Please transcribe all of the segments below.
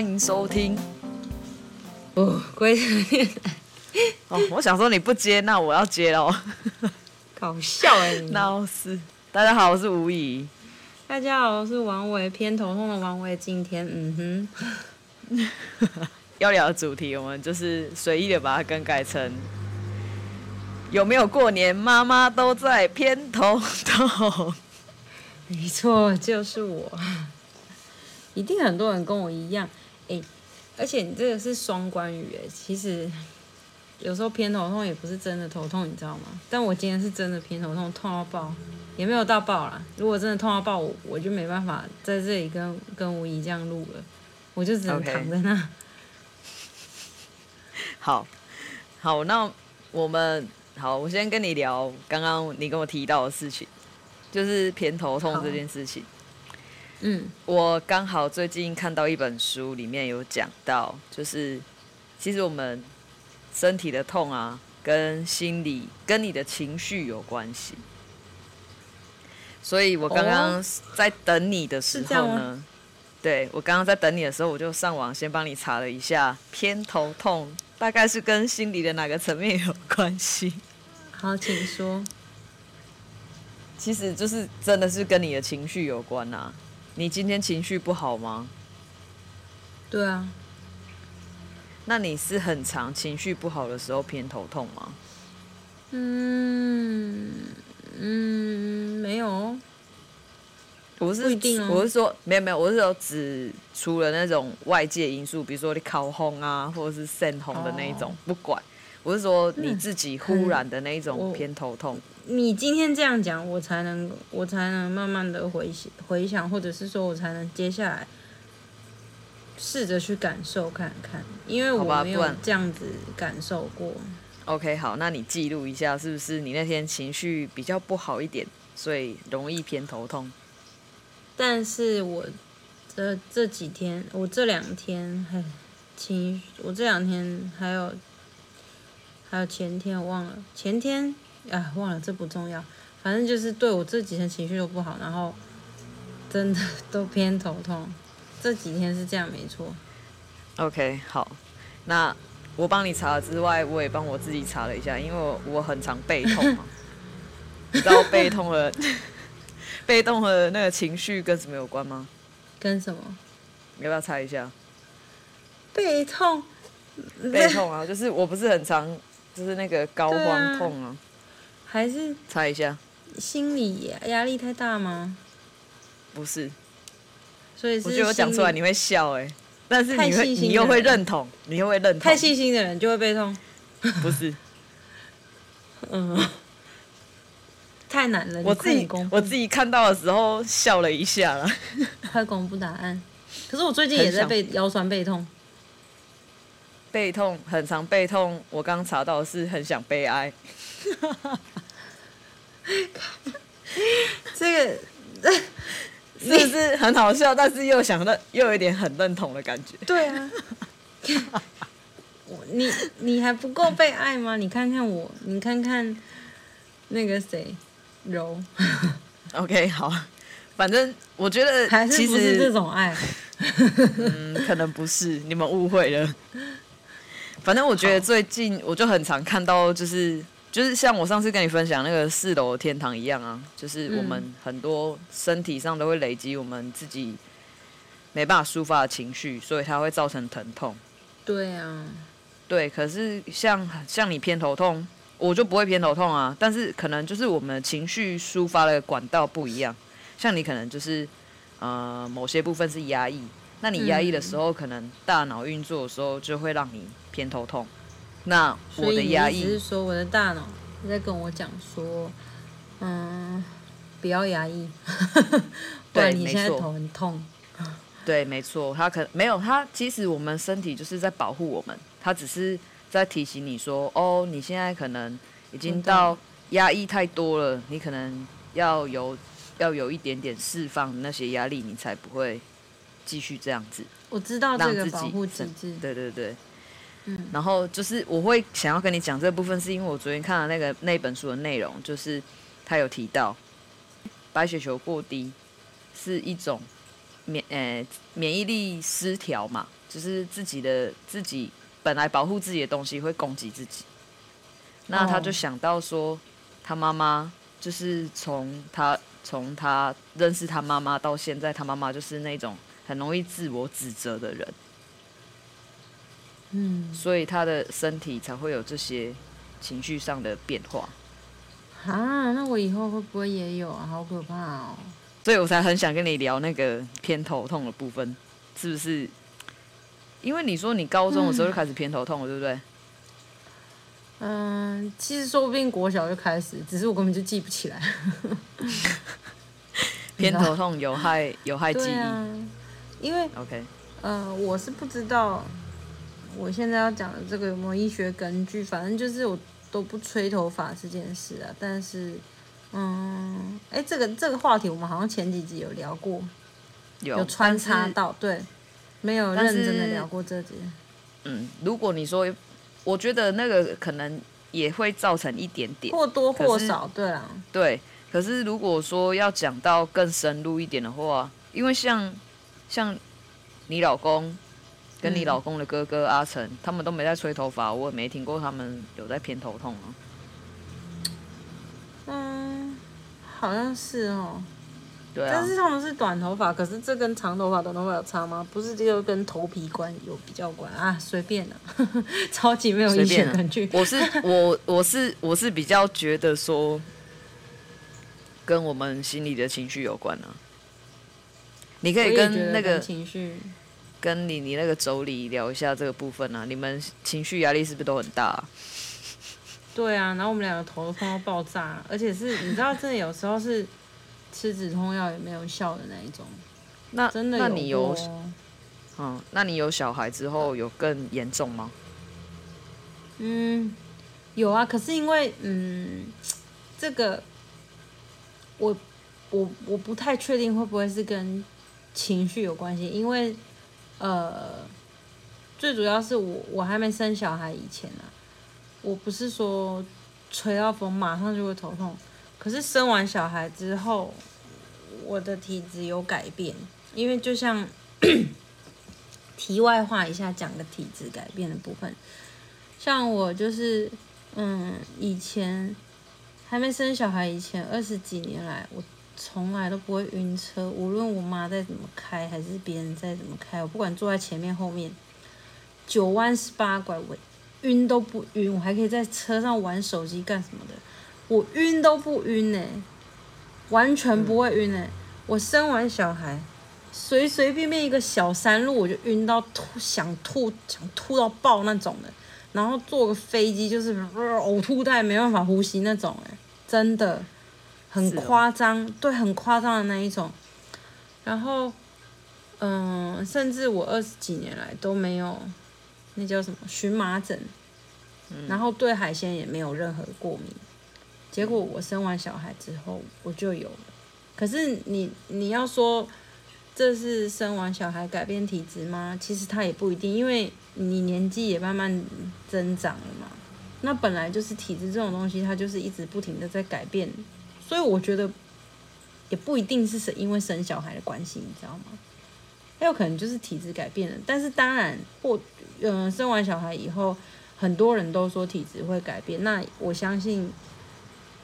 欢迎收听。哦，龟特哦，我想说你不接，那我要接喽。搞笑哎、欸，闹事。大家好，我是吴怡。大家好，我是王伟，偏头痛的王伟。今天，嗯哼，要聊的主题，我们就是随意的把它更改成。有没有过年？妈妈都在偏头痛。没错，就是我。一定很多人跟我一样，哎，而且你这个是双关语，哎，其实有时候偏头痛也不是真的头痛，你知道吗？但我今天是真的偏头痛，痛到爆，也没有到爆啦。如果真的痛到爆，我我就没办法在这里跟跟吴怡这样录了，我就只能躺在那。Okay. 好，好，那我们。好，我先跟你聊刚刚你跟我提到的事情，就是偏头痛这件事情。嗯，我刚好最近看到一本书，里面有讲到，就是其实我们身体的痛啊，跟心理、跟你的情绪有关系。所以我刚刚在等你的时候呢，哦、对，我刚刚在等你的时候，我就上网先帮你查了一下，偏头痛大概是跟心理的哪个层面有关系？好，请说。其实就是真的是跟你的情绪有关呐、啊。你今天情绪不好吗？对啊。那你是很长情绪不好的时候偏头痛吗？嗯嗯，没有。我是不一定哦。我是说，没有没有，我是说只除了那种外界因素，比如说你烤红啊，或者是肾红的那一种，哦、不管。我是说你自己忽然的那一种偏头痛。你今天这样讲，我才能我才能慢慢的回想回想，或者是说我才能接下来试着去感受看看，因为我没有这样子感受过。OK，好，那你记录一下，是不是你那天情绪比较不好一点，所以容易偏头痛？但是我这这几天，我这两天，嘿，情绪，我这两天还有。还有前天我忘了，前天啊忘了，这不重要，反正就是对我这几天情绪都不好，然后真的都偏头痛，这几天是这样没错。OK，好，那我帮你查了之外，我也帮我自己查了一下，因为我我很常背痛嘛，你知道背痛和背痛和那个情绪跟什么有关吗？跟什么？你要不要猜一下？背痛，背痛啊，就是我不是很常。就是那个高肓痛啊，啊还是猜一下，心理压力太大吗？不是，所以是我觉得我讲出来你会笑哎、欸，但是你会你又会认同，你又会认同，太细心的人就会被痛，不是，嗯，太难了，我自己我自己看到的时候笑了一下了，快公布答案，可是我最近也在背腰酸背痛。背痛很常背痛，我刚查到的是很想悲哀。这个 是不是很好笑？但是又想到，又有一点很认同的感觉。对啊，你你还不够被爱吗？你看看我，你看看那个谁柔。OK，好，反正我觉得还是不是这种爱。嗯，可能不是，你们误会了。反正我觉得最近我就很常看到，就是就是像我上次跟你分享那个四楼天堂一样啊，就是我们很多身体上都会累积我们自己没办法抒发的情绪，所以它会造成疼痛。对啊，对。可是像像你偏头痛，我就不会偏头痛啊。但是可能就是我们情绪抒发的管道不一样，像你可能就是呃某些部分是压抑。那你压抑的时候，嗯、可能大脑运作的时候就会让你偏头痛。那我的压抑，只是说我的大脑在跟我讲说，嗯，不要压抑。对，你现在头很痛。对，没错，他可能没有他。其实我们身体就是在保护我们，他只是在提醒你说，哦，你现在可能已经到压抑太多了，你可能要有要有一点点释放那些压力，你才不会。继续这样子，我知道这个保护机制。对对对，然后就是我会想要跟你讲这部分，是因为我昨天看了那个那本书的内容，就是他有提到白血球过低是一种免呃免疫力失调嘛，就是自己的自己本来保护自己的东西会攻击自己。那他就想到说，他妈妈就是从他从他认识他妈妈到现在，他妈妈就是那种很容易自我指责的人。嗯，所以他的身体才会有这些情绪上的变化。啊，那我以后会不会也有啊？好可怕哦！所以我才很想跟你聊那个偏头痛的部分，是不是？因为你说你高中的时候就开始偏头痛了，嗯、对不对？嗯，其实说不定国小就开始，只是我根本就记不起来。偏头痛有害有害记忆，啊、因为 OK，呃，我是不知道。我现在要讲的这个有没有医学根据？反正就是我都不吹头发这件事啊。但是，嗯，哎、欸，这个这个话题我们好像前几集有聊过，有，有穿插到，对，没有认真的聊过这集。嗯，如果你说，我觉得那个可能也会造成一点点，或多或少，对啊，对。可是如果说要讲到更深入一点的话，因为像像你老公。跟你老公的哥哥阿成，他们都没在吹头发，我也没听过他们有在偏头痛啊。嗯，好像是哦。对啊。但是他们是短头发，可是这跟长头发、短头发有差吗？不是，就跟头皮关有比较关啊？随便的，超级没有医学根据。我是我我是我是比较觉得说，跟我们心里的情绪有关啊。你可以跟那个情绪。跟你你那个妯娌聊一下这个部分啊，你们情绪压力是不是都很大啊？对啊，然后我们两个头都痛到爆炸，而且是你知道，真的有时候是吃止痛药也没有效的那一种。那真的有？那你有，嗯，那你有小孩之后有更严重吗？嗯，有啊，可是因为嗯，这个我我我不太确定会不会是跟情绪有关系，因为。呃，最主要是我我还没生小孩以前、啊，我不是说吹到风马上就会头痛，可是生完小孩之后，我的体质有改变，因为就像 题外话一下讲个体质改变的部分，像我就是嗯以前还没生小孩以前二十几年来我。从来都不会晕车，无论我妈再怎么开，还是别人再怎么开，我不管坐在前面后面，九弯十八拐，我晕都不晕，我还可以在车上玩手机干什么的，我晕都不晕呢、完全不会晕呢、我生完小孩，随随便便一个小山路我就晕到吐，想吐想吐到爆那种的，然后坐个飞机就是呕吐带没办法呼吸那种、欸，真的。很夸张，哦、对，很夸张的那一种。然后，嗯，甚至我二十几年来都没有，那叫什么荨麻疹。嗯、然后对海鲜也没有任何过敏。结果我生完小孩之后我就有了。可是你你要说这是生完小孩改变体质吗？其实它也不一定，因为你年纪也慢慢增长了嘛。那本来就是体质这种东西，它就是一直不停的在改变。所以我觉得也不一定是因为生小孩的关系，你知道吗？还有可能就是体质改变了。但是当然，或嗯、生完小孩以后，很多人都说体质会改变。那我相信，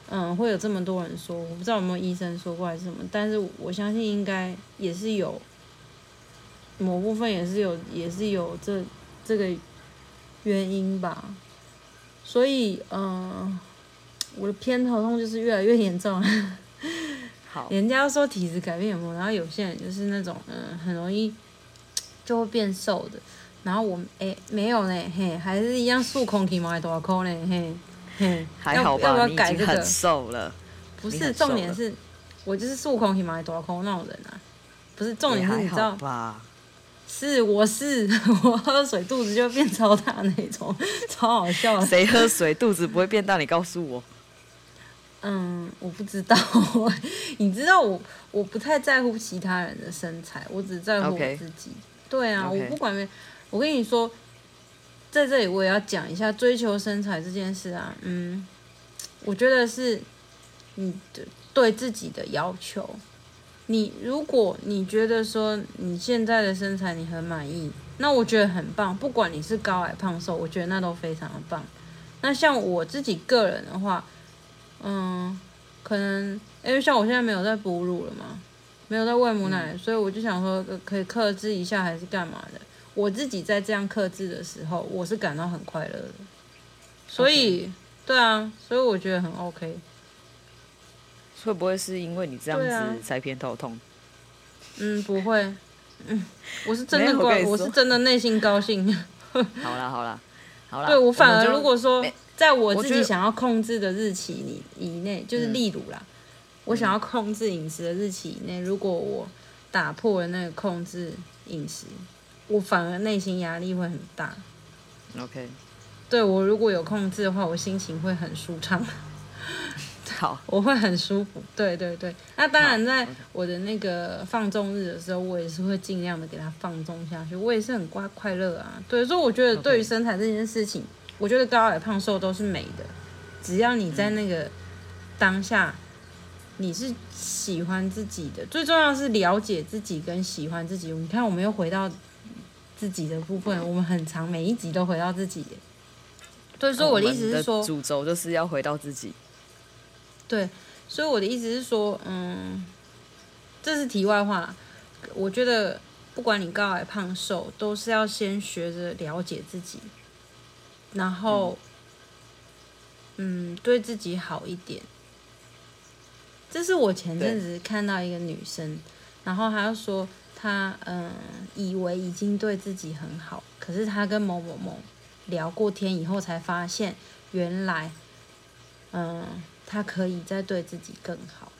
嗯，会有这么多人说，我不知道有没有医生说过还是什么。但是我相信应该也是有某部分也是有也是有这这个原因吧。所以嗯。我的偏头痛就是越来越严重。好，人家说体质改变有没有？然后有些人就是那种嗯，很容易 就会变瘦的。然后我哎、欸、没有呢，嘿，还是一样数空体嘛，还多少空呢？嘿，嘿，还好吧？要不要改这个？很瘦了。不是重点是，我就是数空体嘛，还多少空那种人啊？不是重点是，你知道吧？是我是 我喝水肚子就变超大那种，超好笑。谁喝水肚子不会变大？你告诉我。嗯，我不知道，你知道我我不太在乎其他人的身材，我只在乎我自己。对啊，我不管没，我跟你说，在这里我也要讲一下追求身材这件事啊。嗯，我觉得是你对对自己的要求。你如果你觉得说你现在的身材你很满意，那我觉得很棒。不管你是高矮胖瘦，我觉得那都非常的棒。那像我自己个人的话，嗯，可能因为像我现在没有在哺乳了嘛，没有在喂母奶，嗯、所以我就想说可以克制一下，还是干嘛的？我自己在这样克制的时候，我是感到很快乐的。所以.对啊，所以我觉得很 OK。会不会是因为你这样子才偏头痛？嗯，不会。嗯，我是真的怪，我，我是真的内心高兴。好啦好啦好啦。对，我反而如果说在我自己想要控制的日期里以内，就是例如啦，嗯、我想要控制饮食的日期以内，如果我打破了那个控制饮食，我反而内心压力会很大。OK。对，我如果有控制的话，我心情会很舒畅。好，我会很舒服。对对对，那当然，在我的那个放纵日的时候，我也是会尽量的给它放纵下去。我也是很快快乐啊。对，所以我觉得对于身材这件事情，我觉得高矮胖瘦都是美的。只要你在那个当下，你是喜欢自己的，最重要是了解自己跟喜欢自己。你看，我们又回到自己的部分，我们很长每一集都回到自己。对所以说，我的意思是说，主轴就是要回到自己。对，所以我的意思是说，嗯，这是题外话。我觉得不管你高矮胖瘦，都是要先学着了解自己，然后，嗯，嗯，对自己好一点。这是我前阵子看到一个女生，然后她说她嗯以为已经对自己很好，可是她跟某某某聊过天以后，才发现原来，嗯。她可以再对自己更好，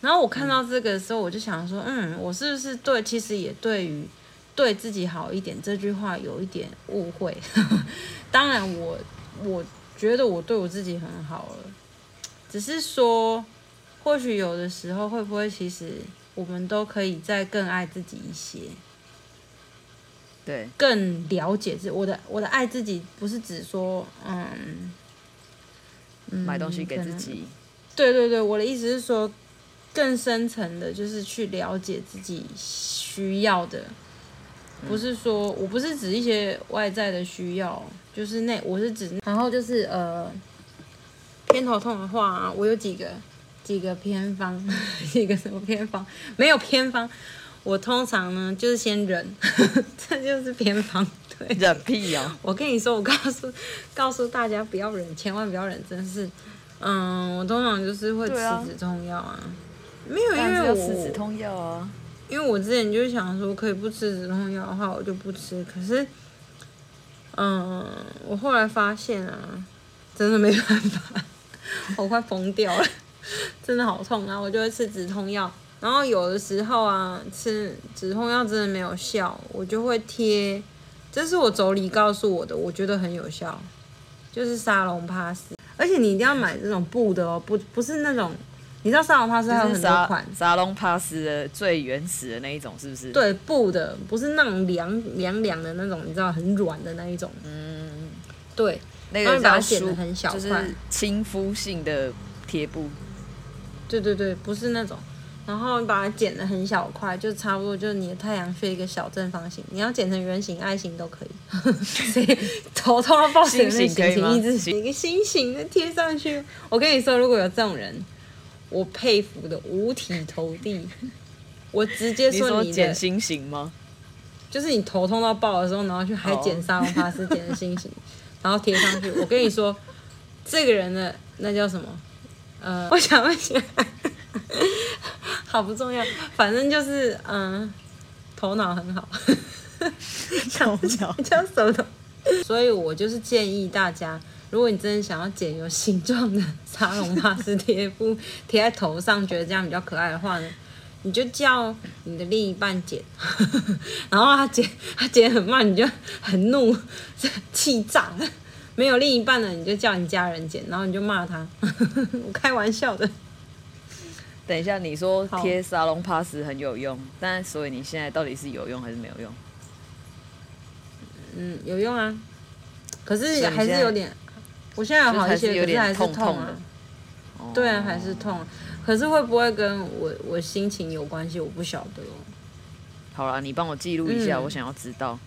然后我看到这个的时候，我就想说，嗯，我是不是对，其实也对于对自己好一点这句话有一点误会。当然我，我我觉得我对我自己很好了，只是说，或许有的时候会不会，其实我们都可以再更爱自己一些，对，更了解自己。我的我的爱自己，不是指说，嗯。买东西给自己，对对对，我的意思是说，更深层的，就是去了解自己需要的，不是说我不是指一些外在的需要，就是那我是指，然后就是呃，偏头痛的话，我有几个几个偏方，几个什么偏方？没有偏方，我通常呢就是先忍，这就是偏方。忍屁哦！我跟你说，我告诉 告诉大家不要忍，千万不要忍，真是。嗯，我通常就是会吃止痛药啊。没有，因为我吃止痛药啊。因为我之前就想说，可以不吃止痛药的话，我就不吃。可是，嗯，我后来发现啊，真的没办法，我快疯掉了，真的好痛啊！我就会吃止痛药，然后有的时候啊，吃止痛药真的没有效，我就会贴。这是我妯娌告诉我的，我觉得很有效，就是沙龙帕斯，而且你一定要买这种布的哦，不不是那种，你知道沙龙帕斯还有很多款，沙龙帕斯的最原始的那一种是不是？对，布的，不是那种凉凉凉的那种，你知道很软的那一种。嗯，对，那个把它剪得很小块，就是亲肤性的贴布。对对对，不是那种。然后你把它剪得很小块，就差不多就是你的太阳穴一个小正方形。你要剪成圆形、爱心都可以。所以 头痛要抱起来，心形可以吗？一个心形的贴上去。我跟你说，如果有这种人，我佩服的五体投地。我直接说你，你说剪心形吗？就是你头痛到爆的时候，然后去还剪沙龙帕斯剪的心形，然后贴上去。我跟你说，这个人的那叫什么？呃，我想问一下。好不重要，反正就是嗯，头脑很好，头脑叫手头。所以我就是建议大家，如果你真的想要剪有形状的沙龙帕斯贴布 贴在头上，觉得这样比较可爱的话呢，你就叫你的另一半剪，然后他剪他剪很慢，你就很怒，气炸。没有另一半的，你就叫你家人剪，然后你就骂他。我开玩笑的。等一下，你说贴沙龙帕斯很有用，但所以你现在到底是有用还是没有用？嗯，有用啊，可是还是有点，我现在有好一些，可是还是痛啊。对啊，还是痛，可是会不会跟我我心情有关系？我不晓得哦。好了，你帮我记录一下，嗯、我想要知道。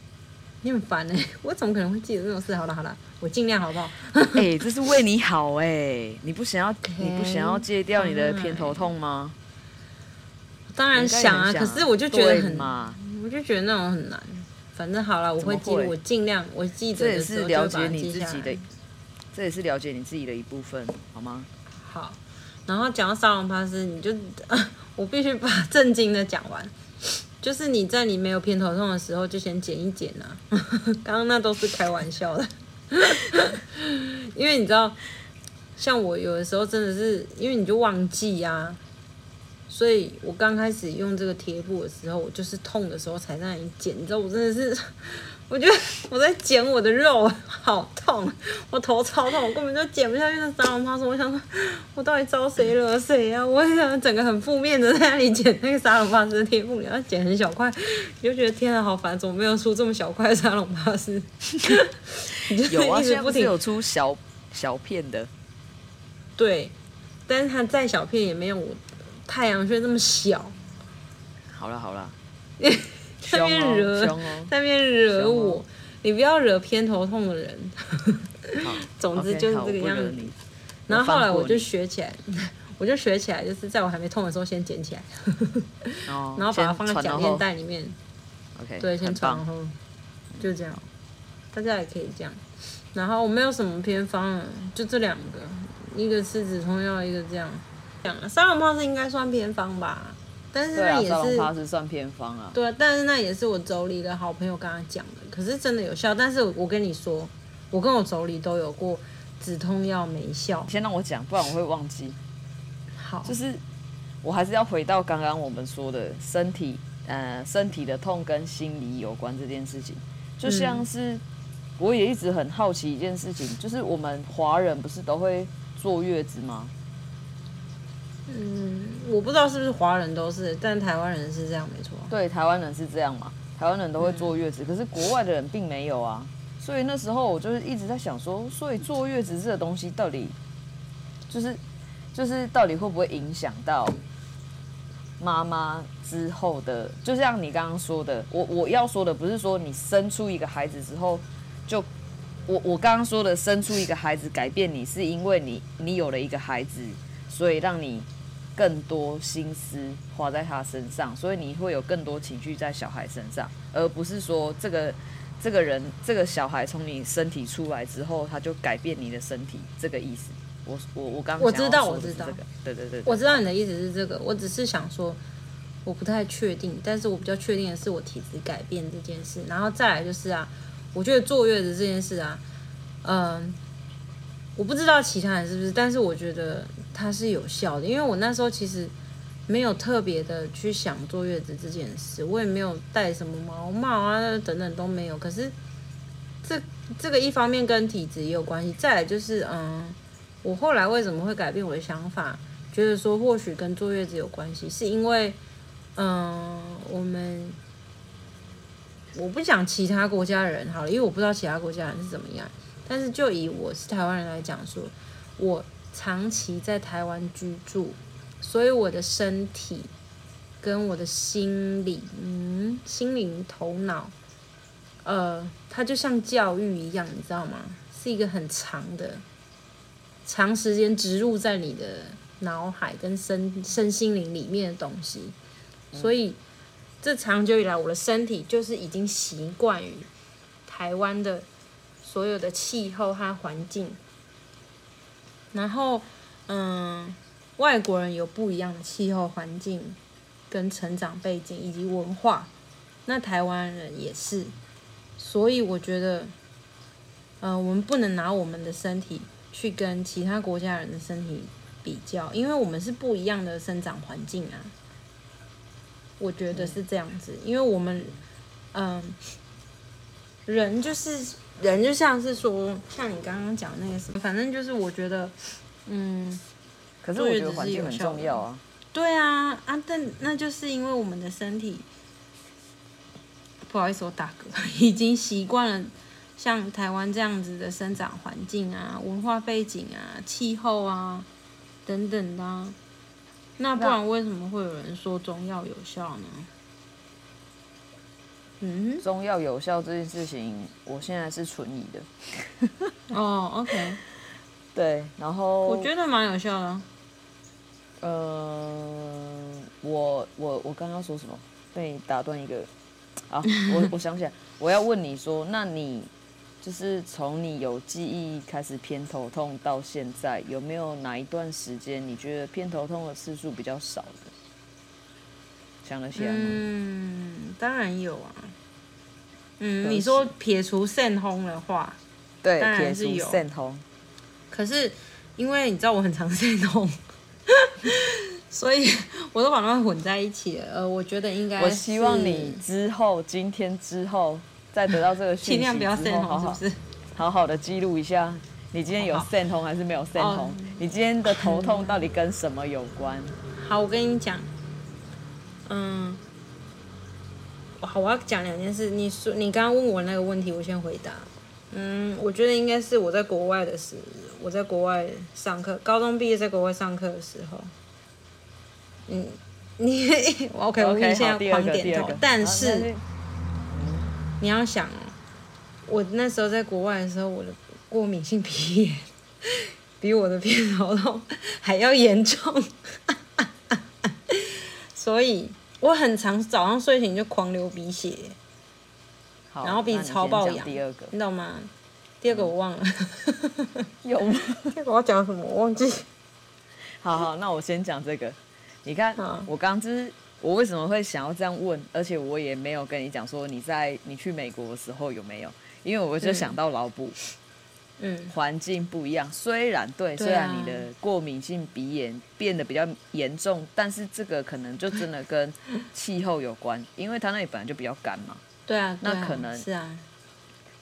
你很烦哎、欸，我怎么可能会记得这种事？好了好了，我尽量好不好？哎、欸，这是为你好哎、欸，你不想要你不想要戒掉你的偏头痛吗？当然想啊，想可是我就觉得很，我就觉得那种很难。反正好了，我会记，我尽量我记得。这也是了解你自己的，这也是了解你自己的一部分，好吗？好。然后讲到沙龙帕斯，你就 我必须把正经的讲完。就是你在你没有偏头痛的时候，就先剪一剪啊。刚刚那都是开玩笑的，因为你知道，像我有的时候真的是，因为你就忘记呀、啊。所以我刚开始用这个贴布的时候，我就是痛的时候才在那里剪。你知道，我真的是，我觉得 我在剪我的肉，好痛，我头超痛，我根本就剪不下去那沙龙帕斯。我想说，我到底招谁惹谁啊？我想整个很负面的在那里剪那个沙龙帕斯贴布，你要剪很小块，你就觉得天啊，好烦，怎么没有出这么小块的沙龙帕斯？有啊，现在不是有出小小片的？对，但是它再小片也没有我。太阳穴这么小，好了好了，在那边惹，在那边惹我，你不要惹偏头痛的人。总之就是这个样子。然后后来我就学起来，我就学起来，就是在我还没痛的时候先捡起来，然后把它放在夹链袋里面。OK，对，先穿然后就这样，大家也可以这样。然后我没有什么偏方了，就这两个，一个是止痛药，一个这样。沙龙帕斯应该算偏方吧，但是那也是沙龙帕斯算偏方啊。对，但是那也是我妯娌的好朋友跟他讲的，可是真的有效。但是我跟你说，我跟我妯娌都有过止痛药没效。先让我讲，不然我会忘记。好，就是我还是要回到刚刚我们说的身体，呃，身体的痛跟心理有关这件事情。就像是我也一直很好奇一件事情，就是我们华人不是都会坐月子吗？嗯，我不知道是不是华人都是，但台湾人是这样，没错。对，台湾人是这样嘛，台湾人都会坐月子，嗯、可是国外的人并没有啊。所以那时候我就是一直在想说，所以坐月子这个东西到底，就是就是到底会不会影响到妈妈之后的？就像你刚刚说的，我我要说的不是说你生出一个孩子之后就，我我刚刚说的生出一个孩子改变你，是因为你你有了一个孩子，所以让你。更多心思花在他身上，所以你会有更多情绪在小孩身上，而不是说这个这个人这个小孩从你身体出来之后，他就改变你的身体，这个意思。我我我刚我知道我知道，对对对，我知道你的意思是这个。我只是想说，我不太确定，但是我比较确定的是我体质改变这件事。然后再来就是啊，我觉得坐月子这件事啊，嗯，我不知道其他人是不是，但是我觉得。它是有效的，因为我那时候其实没有特别的去想坐月子这件事，我也没有戴什么毛帽啊等等都没有。可是这这个一方面跟体质也有关系，再来就是嗯，我后来为什么会改变我的想法，觉得说或许跟坐月子有关系，是因为嗯，我们我不讲其他国家人好了，因为我不知道其他国家人是怎么样，但是就以我是台湾人来讲说，我。长期在台湾居住，所以我的身体跟我的心理，嗯，心灵、头脑，呃，它就像教育一样，你知道吗？是一个很长的、长时间植入在你的脑海跟身身心灵里面的东西。所以，这长久以来，我的身体就是已经习惯于台湾的所有的气候和环境。然后，嗯，外国人有不一样的气候环境、跟成长背景以及文化，那台湾人也是，所以我觉得，嗯，我们不能拿我们的身体去跟其他国家人的身体比较，因为我们是不一样的生长环境啊。我觉得是这样子，因为我们，嗯，人就是。人就像是说，像你刚刚讲那个什么，反正就是我觉得，嗯，可是我觉得环境很重要啊。对啊，啊，但那就是因为我们的身体，不好意思，我打嗝，已经习惯了像台湾这样子的生长环境啊、文化背景啊、气候啊等等的啊。那不然为什么会有人说中药有效呢？嗯，中药有效这件事情，我现在是存疑的。哦，OK，对，然后我觉得蛮有效的啊。呃，我我我刚刚说什么？被你打断一个。啊，我我想起来，我要问你说，那你就是从你有记忆开始偏头痛到现在，有没有哪一段时间你觉得偏头痛的次数比较少的？想得起来吗？嗯，当然有啊。嗯，你说撇除肾风的话，对，当然是有肾风。可是因为你知道我很常肾痛，所以我都把它们混在一起了。呃，我觉得应该，我希望你之后今天之后再得到这个讯息，尽量不要肾痛，是不是？好好的记录一下，你今天有肾痛还是没有肾痛？好好你今天的头痛到底跟什么有关？好，我跟你讲。嗯，好，我要讲两件事。你说你刚刚问我那个问题，我先回答。嗯，我觉得应该是我在国外的时候，我在国外上课，高中毕业在国外上课的时候。嗯，你 OK，我跟你现在狂点头。但是你要想哦，我那时候在国外的时候，我的过敏性鼻炎比我的偏头痛还要严重。所以我很常早上睡醒就狂流鼻血，然后鼻子超爆痒。第二个，你懂吗？第二个我忘了，有吗？第二个我要讲什么？我忘记。好好，那我先讲这个。你看，我刚就是我为什么会想要这样问，而且我也没有跟你讲说你在你去美国的时候有没有，因为我就想到老布。嗯嗯，环境不一样，虽然对，虽然你的过敏性鼻炎变得比较严重，但是这个可能就真的跟气候有关，因为它那里本来就比较干嘛。对啊，对啊，那可能是啊，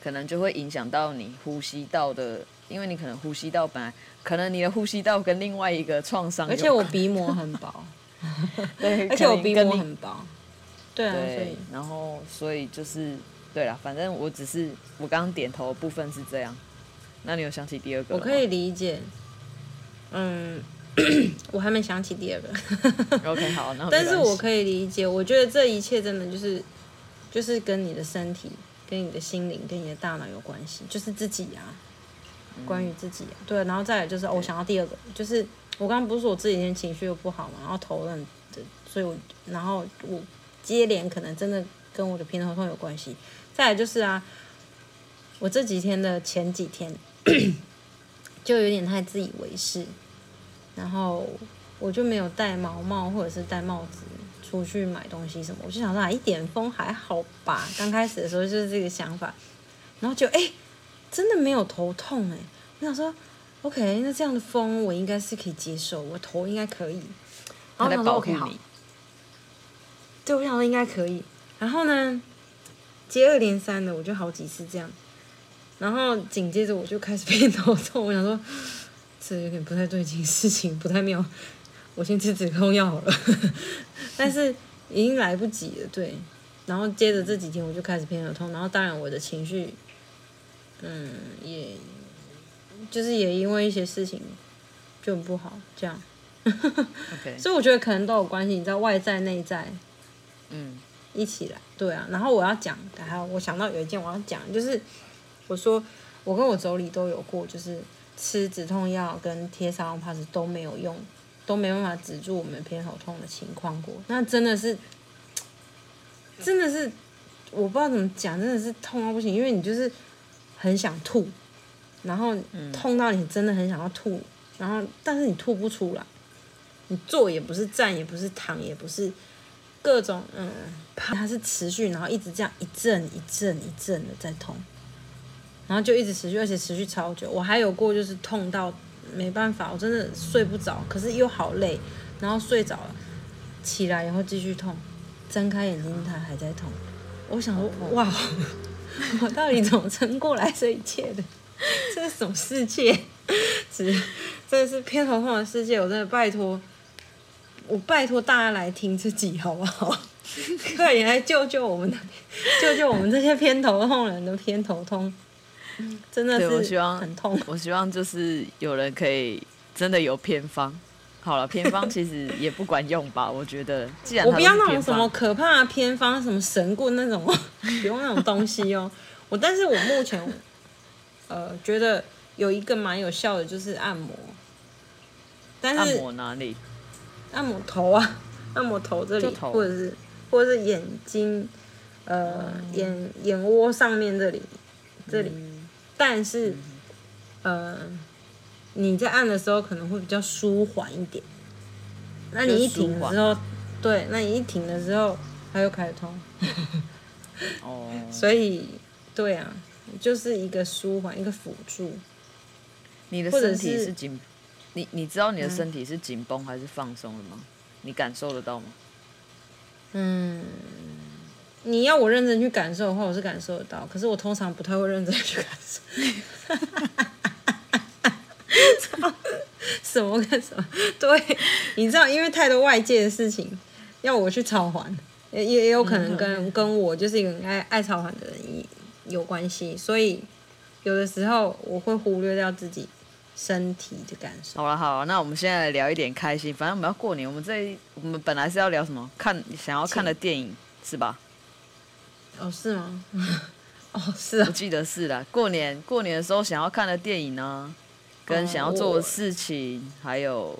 可能就会影响到你呼吸道的，因为你可能呼吸道本来可能你的呼吸道跟另外一个创伤，而且我鼻膜很薄，对，而且我鼻膜很薄，对啊，对，所以。然后所以就是对了，反正我只是我刚刚点头的部分是这样。那你有想起第二个？我可以理解，嗯，我还没想起第二个。OK，好，那但是我可以理解，我觉得这一切真的就是，就是跟你的身体、跟你的心灵、跟你的大脑有关系，就是自己啊，关于自己啊，对，然后再来就是，我想到第二个，就是我刚刚不是说我这几天情绪又不好嘛，然后头很，所以我，然后我接连可能真的跟我的偏头痛有关系，再来就是啊，我这几天的前几天。就有点太自以为是，然后我就没有戴毛帽或者是戴帽子出去买东西什么，我就想说啊，一点风还好吧。刚开始的时候就是这个想法，然后就哎、欸，真的没有头痛哎。我想说，OK，那这样的风我应该是可以接受，我头应该可以。然后我想说 OK 好，对，我想说应该可以。然后呢，接二连三的，我就好几次这样。然后紧接着我就开始偏头痛，我想说 这有点不太对劲，事情不太妙，我先吃止痛药好了。但是已经来不及了，对。然后接着这几天我就开始偏头痛，然后当然我的情绪，嗯，也就是也因为一些事情就很不好，这样。OK。所以我觉得可能都有关系，你知道外在内在，嗯，一起来，对啊。然后我要讲，还有我想到有一件我要讲，就是。我说，我跟我妯娌都有过，就是吃止痛药跟贴沙龙帕斯都没有用，都没办法止住我们偏头痛的情况过。那真的是，真的是，我不知道怎么讲，真的是痛到不行，因为你就是很想吐，然后痛到你真的很想要吐，然后但是你吐不出来，你坐也不是，站也不是，躺也不是，各种嗯，它是持续，然后一直这样一阵一阵一阵的在痛。然后就一直持续，而且持续超久。我还有过就是痛到没办法，我真的睡不着，可是又好累，然后睡着了，起来然后继续痛，睁开眼睛它还在痛。我想说，哇，我到底怎么撑过来这一切的？这是什么世界？是，这是偏头痛的世界。我真的拜托，我拜托大家来听这集好不好？快点来救救我们的，救救我们这些偏头痛人的偏头痛。真的是很痛，我希望，我希望就是有人可以真的有偏方。好了，偏方其实也不管用吧？我觉得，既然我不要那种什么可怕的偏方，什么神棍那种，不用那种东西哦。我但是我目前呃觉得有一个蛮有效的，就是按摩。但是按摩哪里？按摩头啊，按摩头这里，或者是或者是眼睛，呃，嗯、眼眼窝上面这里，这里。嗯、但是，嗯、呃，你在按的时候可能会比较舒缓一点。那你一停的时候，对，那你一停的时候，它又开始痛。哦。所以，对啊，就是一个舒缓，一个辅助。你的身体是紧。你你知道你的身体是紧绷还是放松的吗？嗯、你感受得到吗？嗯，你要我认真去感受的话，我是感受得到。可是我通常不太会认真去感受。什么跟什么？对，你知道，因为太多外界的事情要我去偿还，也也有可能跟跟我就是一个爱爱偿还的人有关系，所以有的时候我会忽略掉自己。身体的感受。好了，好了，那我们现在来聊一点开心。反正我们要过年，我们这我们本来是要聊什么？看想要看的电影是吧？哦，是吗？哦，是啊。我记得是啦。过年过年的时候想要看的电影呢，跟想要做的事情，哦、还有。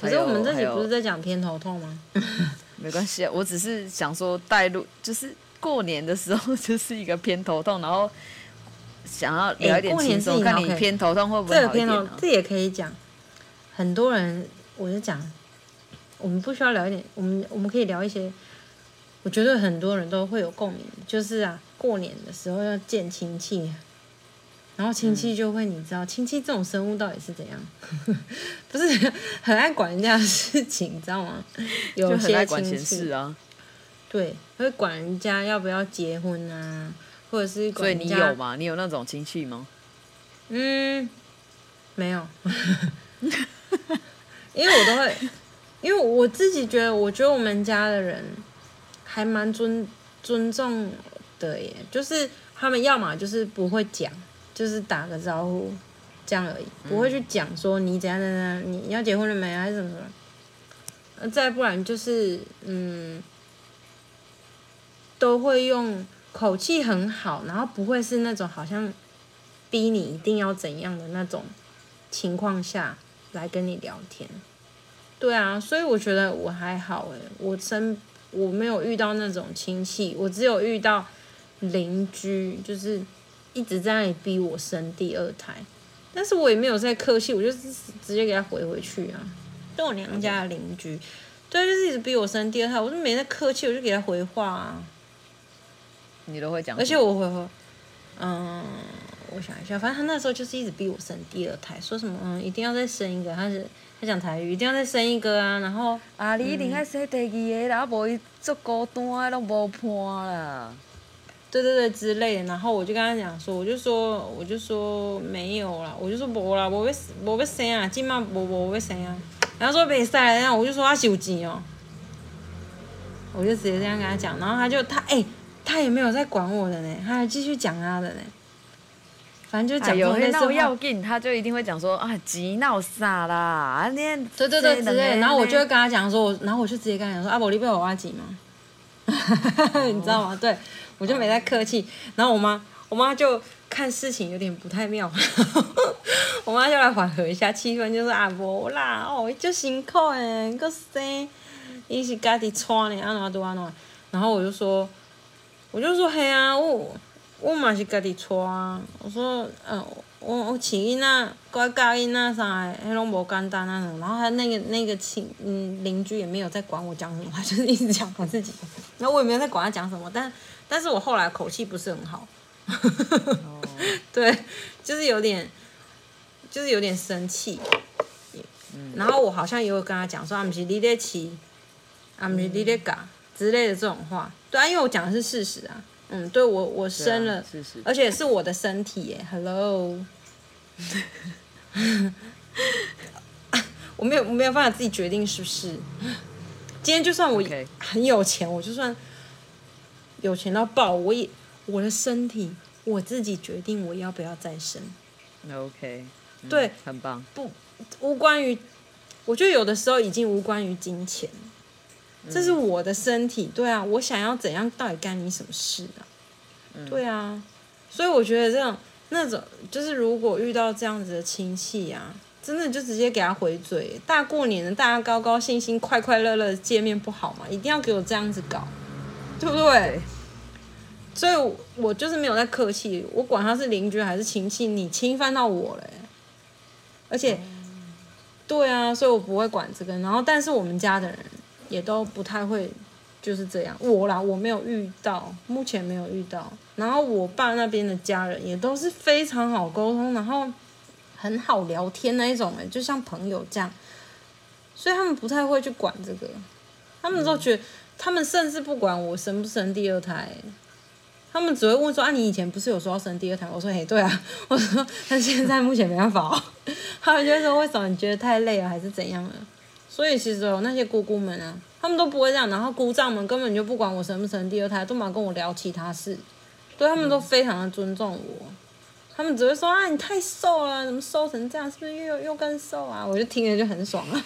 可是我们这里不是在讲偏头痛吗？没关系啊，我只是想说带入，就是过年的时候 就是一个偏头痛，然后。想要聊一点轻松，看你偏头痛会不会好一点？这个偏头，这也可以讲。很多人，我就讲，我们不需要聊一点，我们我们可以聊一些。我觉得很多人都会有共鸣，就是啊，过年的时候要见亲戚，然后亲戚就会，你知道，亲戚这种生物到底是怎样？不是很爱管人家的事情，你知道吗？有些亲戚啊，对，会管人家要不要结婚啊。或者是，所以你有吗？你有那种亲戚吗？嗯，没有，因为我都会，因为我自己觉得，我觉得我们家的人还蛮尊尊重的耶，就是他们要么就是不会讲，就是打个招呼这样而已，不会去讲说你怎样怎样，你要结婚了没还是什么什么，再不然就是嗯，都会用。口气很好，然后不会是那种好像逼你一定要怎样的那种情况下来跟你聊天。对啊，所以我觉得我还好诶，我真我没有遇到那种亲戚，我只有遇到邻居，就是一直在那里逼我生第二胎，但是我也没有在客气，我就直接给他回回去啊。就我娘家的邻居，对，就是一直逼我生第二胎，我就没在客气，我就给他回话啊。你都会讲，而且我会说，嗯，我想一下，反正他那时候就是一直逼我生第二胎，说什么嗯，一定要再生一个，他是他讲台语，一定要再生一个啊，然后啊，你一定要生第二个，然后无伊做孤单拢无伴啦，对对对之类的，然后我就跟他讲说，我就说我就说没有啦，我就说无啦，无要无要生啊，今麦无无要生啊，然后说袂使，然后我就说他有钱哦，我就直接这样跟他讲，然后他就他哎。欸他也没有在管我的呢，他还继续讲他的呢。反正就讲说那要紧，他就一定会讲说啊，急闹啥啦？啊，那对对对之。然后我就会跟他讲说，我然后我就直接跟他讲说啊，我你不要我急吗？你知道吗？对，我就没在客气。然后我妈，我妈就看事情有点不太妙，我妈就来缓和一下气氛，就说啊，无啦，哦，就辛苦诶，个生，伊是家己带呢，安怎都安怎。然后我就说。我就说嘿啊，我我嘛是家己带啊。我说，嗯，我我饲囡仔，乖教囡仔啥的，迄拢无简单啊。然后他那个那个亲嗯邻居也没有在管我讲什么，他 就是一直讲我自己。然后我也没有在管他讲什么，但但是我后来口气不是很好，对，就是有点，就是有点生气。然后我好像也有跟他讲说，啊，不是你在气，啊，不是你在教之类的这种话。对啊，因为我讲的是事实啊，嗯，对我我生了，啊、而且是我的身体耶，Hello，我没有我没有办法自己决定是不是，今天就算我很有钱，我就算有钱到爆，我也我的身体我自己决定我要不要再生，OK，、嗯、对，很棒，不无关于，我觉得有的时候已经无关于金钱。这是我的身体，对啊，我想要怎样，到底干你什么事啊？嗯、对啊，所以我觉得这种那种就是如果遇到这样子的亲戚啊，真的就直接给他回嘴。大过年的，大家高高兴兴、快快乐乐见面不好吗？一定要给我这样子搞，对不对？对，所以我就是没有在客气，我管他是邻居还是亲戚，你侵犯到我了，而且，嗯、对啊，所以我不会管这个。然后，但是我们家的人。也都不太会，就是这样。我啦，我没有遇到，目前没有遇到。然后我爸那边的家人也都是非常好沟通，然后很好聊天那一种，哎，就像朋友这样。所以他们不太会去管这个，他们都觉得，他们甚至不管我生不生第二胎，他们只会问说：“啊，你以前不是有说要生第二胎？”我说：“嘿，对啊。”我说：“但现在目前没办法哦。”他们就说：“为什么你觉得太累了，还是怎样了？”所以其实有那些姑姑们啊，他们都不会这样，然后姑丈们根本就不管我生不生第二胎，都蛮跟我聊其他事，对，他们都非常的尊重我，他们只会说啊，你太瘦了，怎么瘦成这样，是不是又又更瘦啊？我就听着就很爽。啊，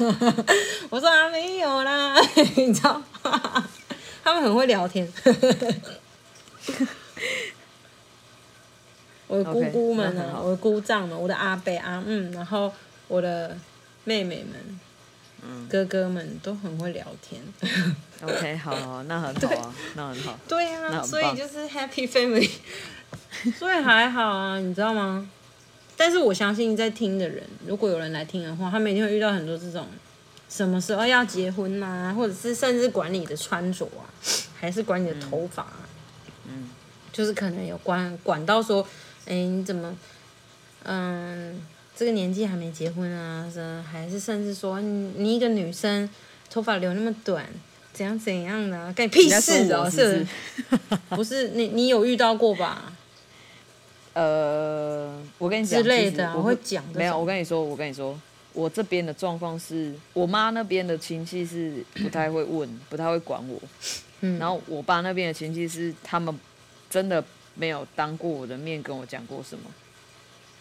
我说啊没有啦，你知道，他们很会聊天，我的姑姑们啊，okay, 我的姑丈们，我的阿伯阿嗯，然后我的妹妹们。哥哥们都很会聊天。OK，好，好，那很好啊，那很好。对啊，所以就是 Happy Family，所以还好啊，你知道吗？但是我相信在听的人，如果有人来听的话，他们一定会遇到很多这种什么时候要结婚啊，或者是甚至管你的穿着啊，还是管你的头发啊，嗯，就是可能有关管到说，哎，你怎么，嗯。这个年纪还没结婚啊，是还是甚至说你，你一个女生头发留那么短，怎样怎样的，干你屁事哦！是不是？不是你，你有遇到过吧？呃，我跟你讲之类的，我会讲的。没有，我跟你说，我跟你说，我这边的状况是我妈那边的亲戚是不太会问，不太会管我。嗯。然后我爸那边的亲戚是他们真的没有当过我的面跟我讲过什么。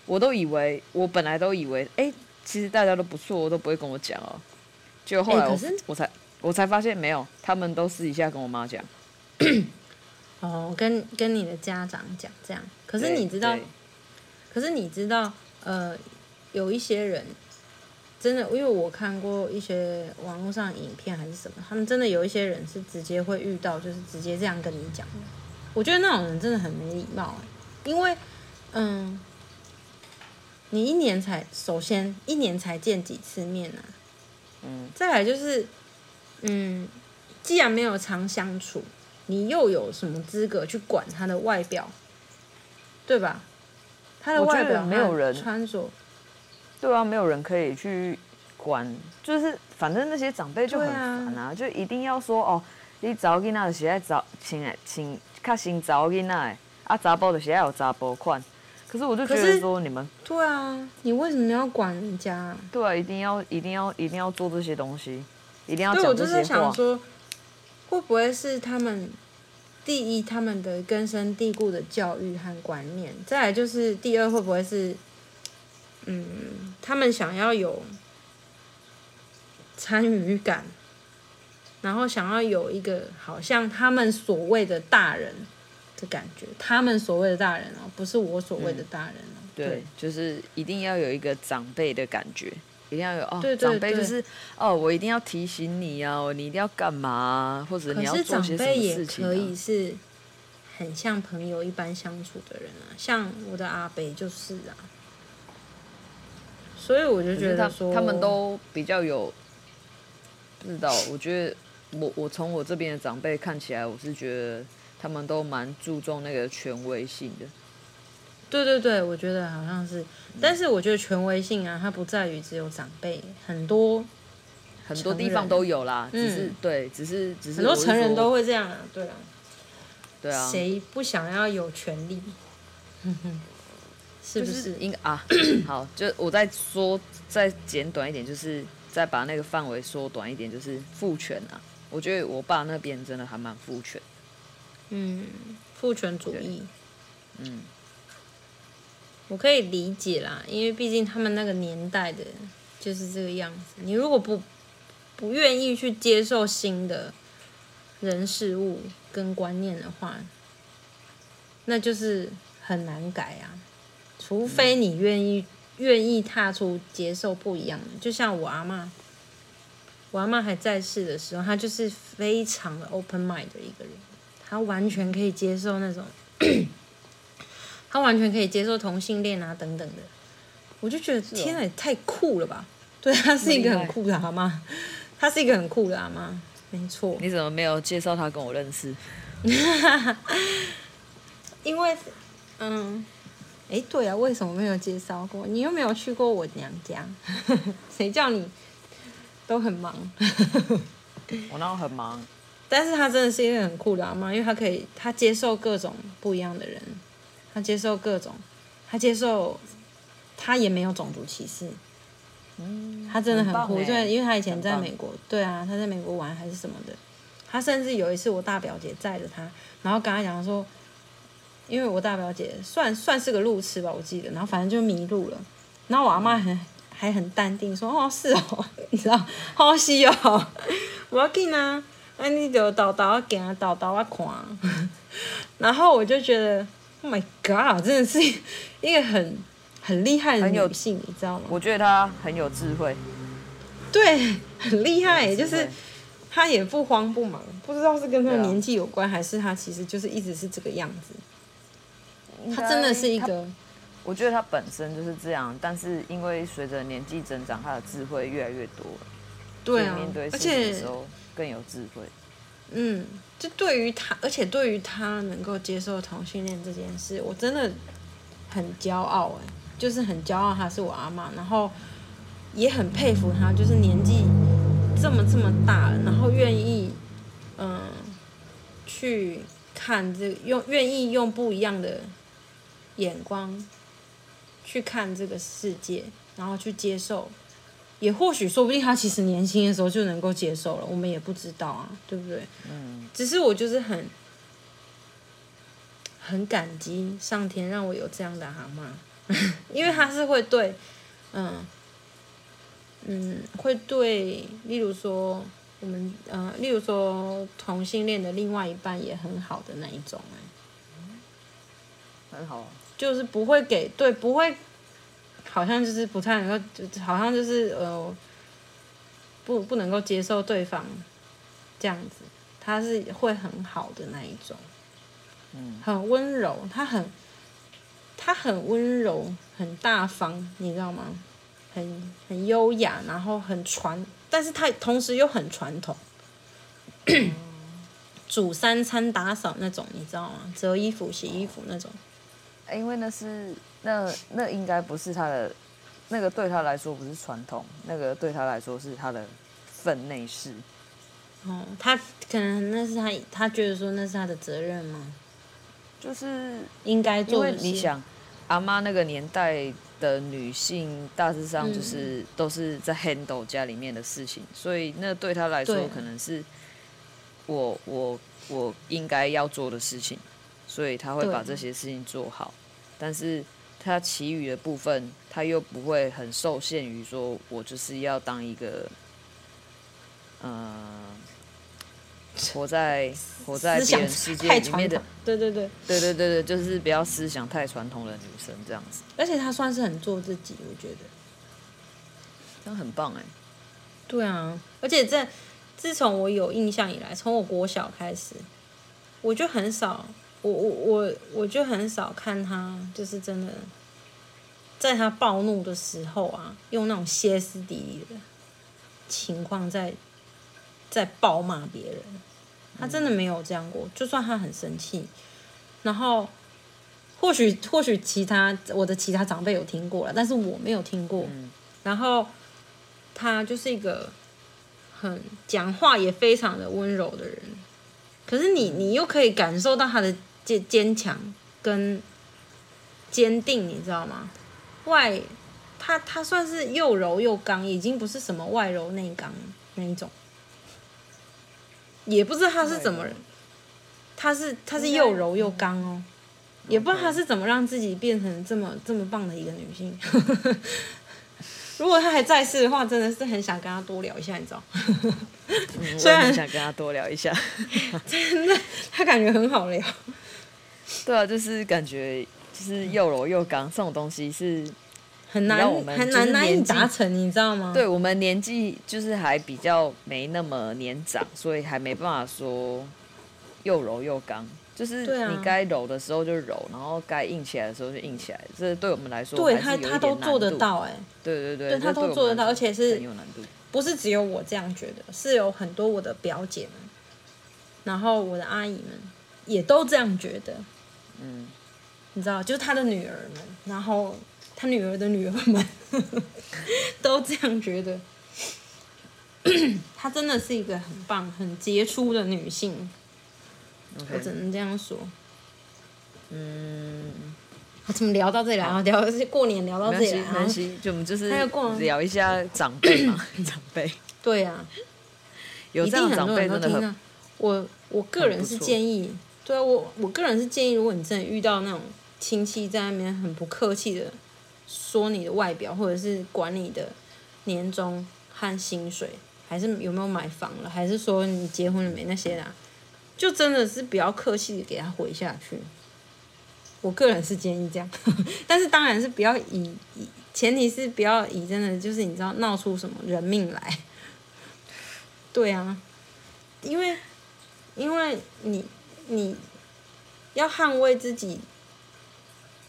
我都以为，我本来都以为，哎、欸，其实大家都不错，我都不会跟我讲哦。结果后来我，欸、我才我才发现没有，他们都私底下跟我妈讲。哦，跟跟你的家长讲这样。可是你知道，可是你知道，呃，有一些人真的，因为我看过一些网络上影片还是什么，他们真的有一些人是直接会遇到，就是直接这样跟你讲的。我觉得那种人真的很没礼貌，因为，嗯。你一年才首先一年才见几次面？啊？嗯，再来就是，嗯，既然没有常相处，你又有什么资格去管他的外表？对吧？他的外表没有人穿着，对啊，没有人可以去管，就是反正那些长辈就很烦啊，啊就一定要说哦，你找囡仔就是爱找请来请较新找囡仔，啊查甫就是爱有查甫款。可是我就觉得说你们对啊，你为什么要管人家？对啊，一定要一定要一定要做这些东西，一定要讲这些话。对，我就是想说，会不会是他们第一他们的根深蒂固的教育和观念？再来就是第二，会不会是嗯，他们想要有参与感，然后想要有一个好像他们所谓的大人。的感觉，他们所谓的大人哦，不是我所谓的大人哦。嗯、对，对，就是一定要有一个长辈的感觉，一定要有哦。对对对，长辈就是哦，我一定要提醒你啊，你一定要干嘛，或者你要做些什么事情，啊。可是长辈也可以是很像朋友一般相处的人啊，像我的阿北就是啊。所以我就觉得说，他，他们都比较有，不知道。我觉得我我从我这边的长辈看起来，我是觉得。他们都蛮注重那个权威性的，对对对，我觉得好像是，但是我觉得权威性啊，它不在于只有长辈，很多很多地方都有啦，只是、嗯、对，只是只是很多成人都会这样啊，对啊，对啊，谁不想要有权利？是不是？应该啊，好，就我再说再简短一点，就是再把那个范围缩短一点，就是父权啊，我觉得我爸那边真的还蛮父权。嗯，父权主义。嗯，我可以理解啦，因为毕竟他们那个年代的就是这个样子。你如果不不愿意去接受新的，人事物跟观念的话，那就是很难改啊。除非你愿意愿意踏出接受不一样的，就像我阿嬷，我阿嬷还在世的时候，她就是非常的 open mind 的一个人，她完全可以接受那种，他完全可以接受同性恋啊等等的。我就觉得天哪，也太酷了吧！对，他是一个很酷的阿妈，他是一个很酷的阿妈，没错。你怎么没有介绍他跟我认识？因为，嗯，哎，对啊，为什么没有介绍过？你又没有去过我娘家，谁叫你都很忙？我那很忙，但是她真的是一个很酷的阿妈，因为她可以，她接受各种不一样的人，她接受各种，她接受。她也没有种族歧视，嗯，她真的很酷，对，因为她以前在美国，对啊，她在美国玩还是什么的，她甚至有一次我大表姐载着她，然后跟她讲说，因为我大表姐算算是个路痴吧，我记得，然后反正就迷路了，然后我阿妈很还很淡定说，哦是哦，你知道，好西哦，我要进啊，那你就导导啊行啊，导导啊看，然后我就觉得，Oh my God，真的是一个很。很厉害的女性，你知道吗？我觉得她很有智慧。对，很厉害，就是她也不慌不忙，不知道是跟她的年纪有关，还是她其实就是一直是这个样子。她真的是一个，我觉得她本身就是这样，但是因为随着年纪增长，她的智慧越来越多。对啊，面对事情的时候更有智慧。嗯，就对于他，而且对于他能够接受同性恋这件事，我真的很骄傲哎。就是很骄傲，她是我阿嬷，然后也很佩服她，就是年纪这么这么大，然后愿意嗯去看这用愿意用不一样的眼光去看这个世界，然后去接受，也或许说不定他其实年轻的时候就能够接受了，我们也不知道啊，对不对？嗯。只是我就是很很感激上天让我有这样的蛤蟆。因为他是会对，嗯，嗯，会对，例如说我们，呃，例如说同性恋的另外一半也很好的那一种，哎，很好，就是不会给对，不会，好像就是不太能够，就好像就是呃，不不能够接受对方这样子，他是会很好的那一种，嗯，很温柔，他很。他很温柔，很大方，你知道吗？很很优雅，然后很传，但是他同时又很传统。煮三餐、打扫那种，你知道吗？折衣服、洗衣服那种。因为那是那那应该不是他的，那个对他来说不是传统，那个对他来说是他的分内事。哦，他可能那是他，他觉得说那是他的责任吗？就是应该做的。你想，阿妈那个年代的女性，大致上就是都是在 handle 家里面的事情，嗯、所以那对他来说，可能是我我我应该要做的事情，所以他会把这些事情做好。但是他其余的部分，他又不会很受限于说，我就是要当一个，嗯、呃。活在活在别人世界里面的，对对对，对对对对，就是不要思想太传统的女生这样子。而且她算是很做自己，我觉得，这样很棒哎。对啊，而且在自从我有印象以来，从我国小开始，我就很少，我我我我就很少看他，就是真的，在他暴怒的时候啊，用那种歇斯底里的情况在在暴骂别人。他真的没有这样过，就算他很生气，然后或许或许其他我的其他长辈有听过了，但是我没有听过。嗯、然后他就是一个很讲话也非常的温柔的人，可是你你又可以感受到他的坚坚强跟坚定，你知道吗？外他他算是又柔又刚，已经不是什么外柔内刚那一种。也不知道他是怎么人，他是他是又柔又刚哦，也不知道他是怎么让自己变成这么这么棒的一个女性。如果他还在世的话，真的是很想跟他多聊一下，你知道？嗯、虽然很想跟他多聊一下，真的，他感觉很好聊。对啊，就是感觉就是又柔又刚这种东西是很难，很难难以达成，你知道吗？对我们年纪就是还比较没那么年长，所以还没办法说又柔又刚。就是你该柔的时候就柔，啊、然后该硬起来的时候就硬起来。这对我们来说，对他他都做得到哎、欸。对对对，对他都做得到，而且是很有难度。不是只有我这样觉得，是有很多我的表姐们，然后我的阿姨们也都这样觉得。嗯，你知道，就是他的女儿们，然后他女儿的女儿们 都这样觉得。她真的是一个很棒、很杰出的女性。Okay. 我只能这样说。嗯，我怎么聊到这里来？然后聊过年聊到这里来，没关系，就我们就是聊一下长辈嘛，长辈。对啊，有这样长辈真的很。我我个人是建议，对啊，我我个人是建议，如果你真的遇到那种亲戚在那边很不客气的说你的外表，或者是管你的年终和薪水，还是有没有买房了，还是说你结婚了没那些的。就真的是比较客气的给他回下去，我个人是建议这样，但是当然是不要以以前提是不要以真的就是你知道闹出什么人命来，对啊，因为因为你你要捍卫自己，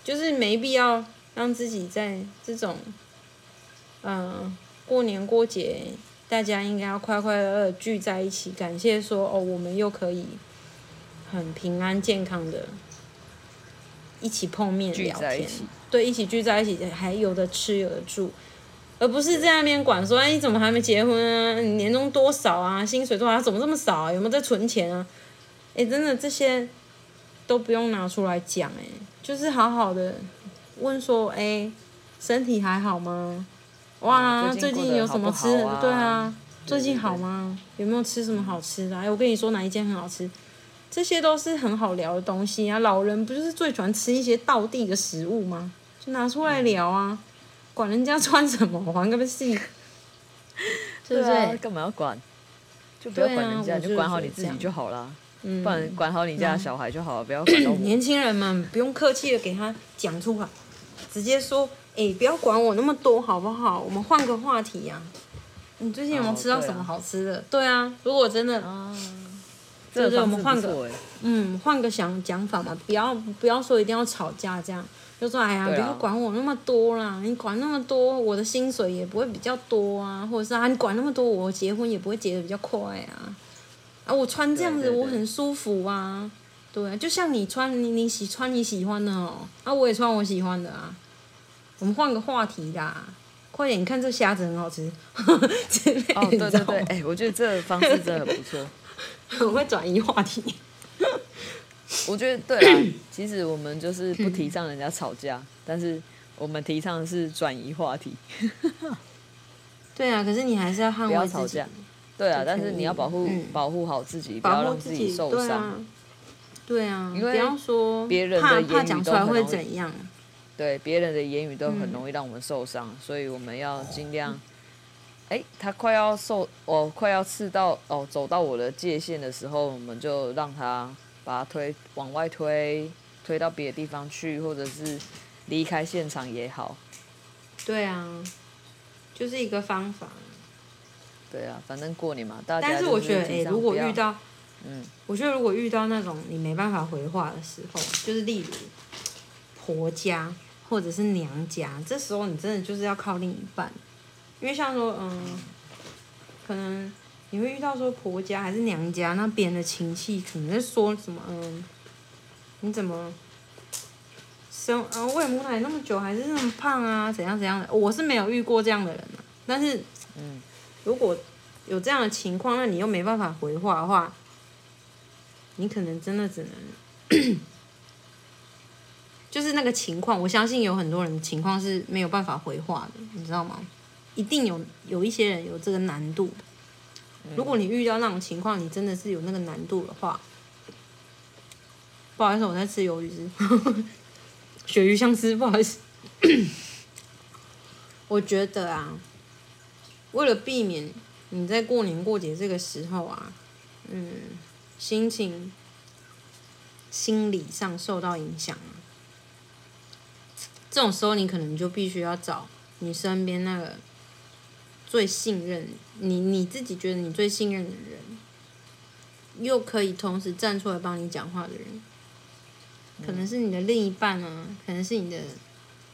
就是没必要让自己在这种嗯、呃、过年过节。大家应该要快快乐乐聚在一起，感谢说哦，我们又可以很平安健康的一起碰面聊天，对，一起聚在一起，还有的吃有的住，而不是在那边管说，哎，你怎么还没结婚啊？你年终多少啊？薪水多少？怎么这么少啊？有没有在存钱啊？哎，真的这些都不用拿出来讲，哎，就是好好的问说，哎，身体还好吗？哇，最近有什么吃的？对啊，最近好吗？有没有吃什么好吃的？哎，我跟你说哪一间很好吃，这些都是很好聊的东西啊。老人不就是最喜欢吃一些道地的食物吗？就拿出来聊啊，管人家穿什么，玩个屁 对？干嘛要管？就不要管人家，就管好你自己就好了。嗯，不然管好你家的小孩就好了，不要管到我。年轻人们不用客气的给他讲出来，直接说。哎、欸，不要管我那么多，好不好？我们换个话题呀、啊。你最近有没有吃到什么好吃的？哦对，啊、对啊，如果真的，啊、这个，我们换个，嗯，换个想讲法嘛，不要不要说一定要吵架这样，就说哎呀，啊、不要管我那么多啦，你管那么多，我的薪水也不会比较多啊，或者是啊，你管那么多，我结婚也不会结得比较快啊。啊，我穿这样子我很舒服啊，对，对，对，对，就像你穿你你喜穿你喜欢的哦，啊，我也穿我喜欢的啊。我们换个话题啦，快点！你看这虾子很好吃。哦，对对对，哎、欸，我觉得这个方式真的很不错，很会转移话题。我觉得对啊，其实我们就是不提倡人家吵架，但是我们提倡的是转移话题。对啊，可是你还是要捍卫自己。不要吵架。对啊，但是你要保护、嗯、保护好自己，不要让自己受伤。对啊，因为不要说别人怕怕讲出来会怎样。对别人的言语都很容易让我们受伤，嗯、所以我们要尽量。哎、欸，他快要受，哦，快要刺到，哦，走到我的界限的时候，我们就让他把他推往外推，推到别的地方去，或者是离开现场也好。对啊，就是一个方法。对啊，反正过年嘛，大家。但是我觉得，哎、欸，如果遇到，嗯，我觉得如果遇到那种你没办法回话的时候，就是例如婆家。或者是娘家，这时候你真的就是要靠另一半，因为像说，嗯，可能你会遇到说婆家还是娘家那边的亲戚，可能在说什么，嗯，你怎么生啊喂母奶那么久还是那么胖啊？怎样怎样的？我是没有遇过这样的人啊，但是，嗯，如果有这样的情况，那你又没办法回话的话，你可能真的只能。就是那个情况，我相信有很多人情况是没有办法回话的，你知道吗？一定有有一些人有这个难度。如果你遇到那种情况，你真的是有那个难度的话，不好意思，我在吃鱿鱼丝，鳕鱼香丝，不好意思。我觉得啊，为了避免你在过年过节这个时候啊，嗯，心情、心理上受到影响啊，这种时候你可能就必须要找你身边那个最信任你、你自己觉得你最信任的人，又可以同时站出来帮你讲话的人，可能是你的另一半啊，可能是你的。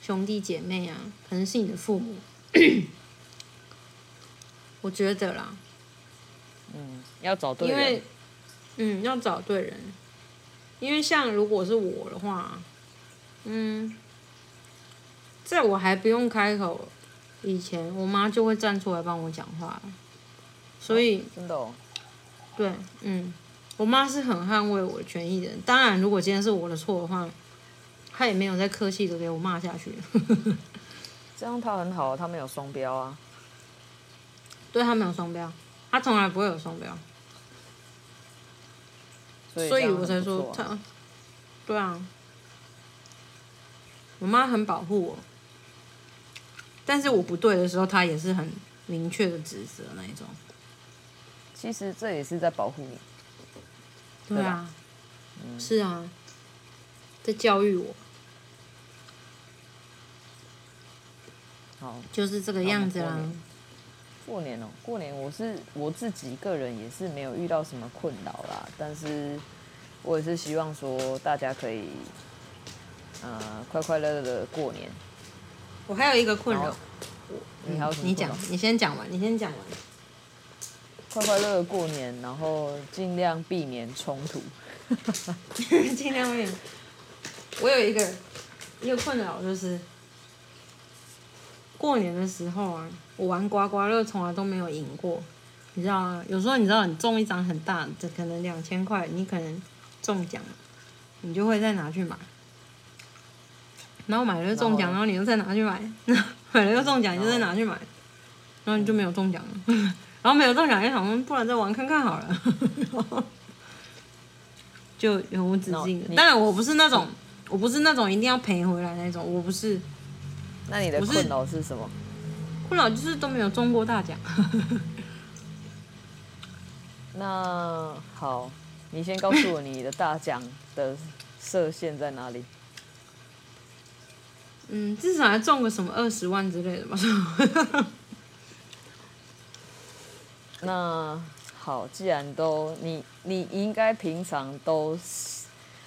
兄弟姐妹啊，可能是你的父母，我觉得啦，嗯，要找对人，因为，嗯，要找对人，因为像如果是我的话，嗯，在我还不用开口以前，我妈就会站出来帮我讲话，所以，哦，真的哦，对，嗯，我妈是很捍卫我的权益的人。当然，如果今天是我的错的话。她也没有再客气的给我骂下去，这样她很好，她没有双标啊。对，他没有双标，他从来不会有双标，所以，所以我才说他，对啊，我妈很保护我，但是我不对的时候，她也是很明确的指责那一种。其实这也是在保护你，对啊，嗯、是啊，在教育我。就是这个样子啦。过年哦，过年我是我自己个人也是没有遇到什么困扰啦，但是我也是希望说大家可以，呃，快快乐乐的过年。我还有一个困扰，你还有什么？你讲，你先讲完，你先讲完。快快乐乐过年，然后尽量避免冲突。尽量避免。我有一个一个困扰就是。过年的时候啊，我玩刮刮乐从来都没有赢过，你知道吗？有时候你知道你中一张很大，这可能两千块，你可能中奖，你就会再拿去买，然后买了中奖，然后你又再拿去买，买了又中奖，你就再拿去买，然后你就没有中奖了，然后没有中奖，就想说不然再玩看看好了，就永无止境的。当然我不是那种，我不是那种一定要赔回来那种，我不是。那你的困扰是什么？困扰就是都没有中过大奖。那好，你先告诉我你的大奖的设限在哪里？嗯，至少还中个什么二十万之类的吧。那好，既然都你你应该平常都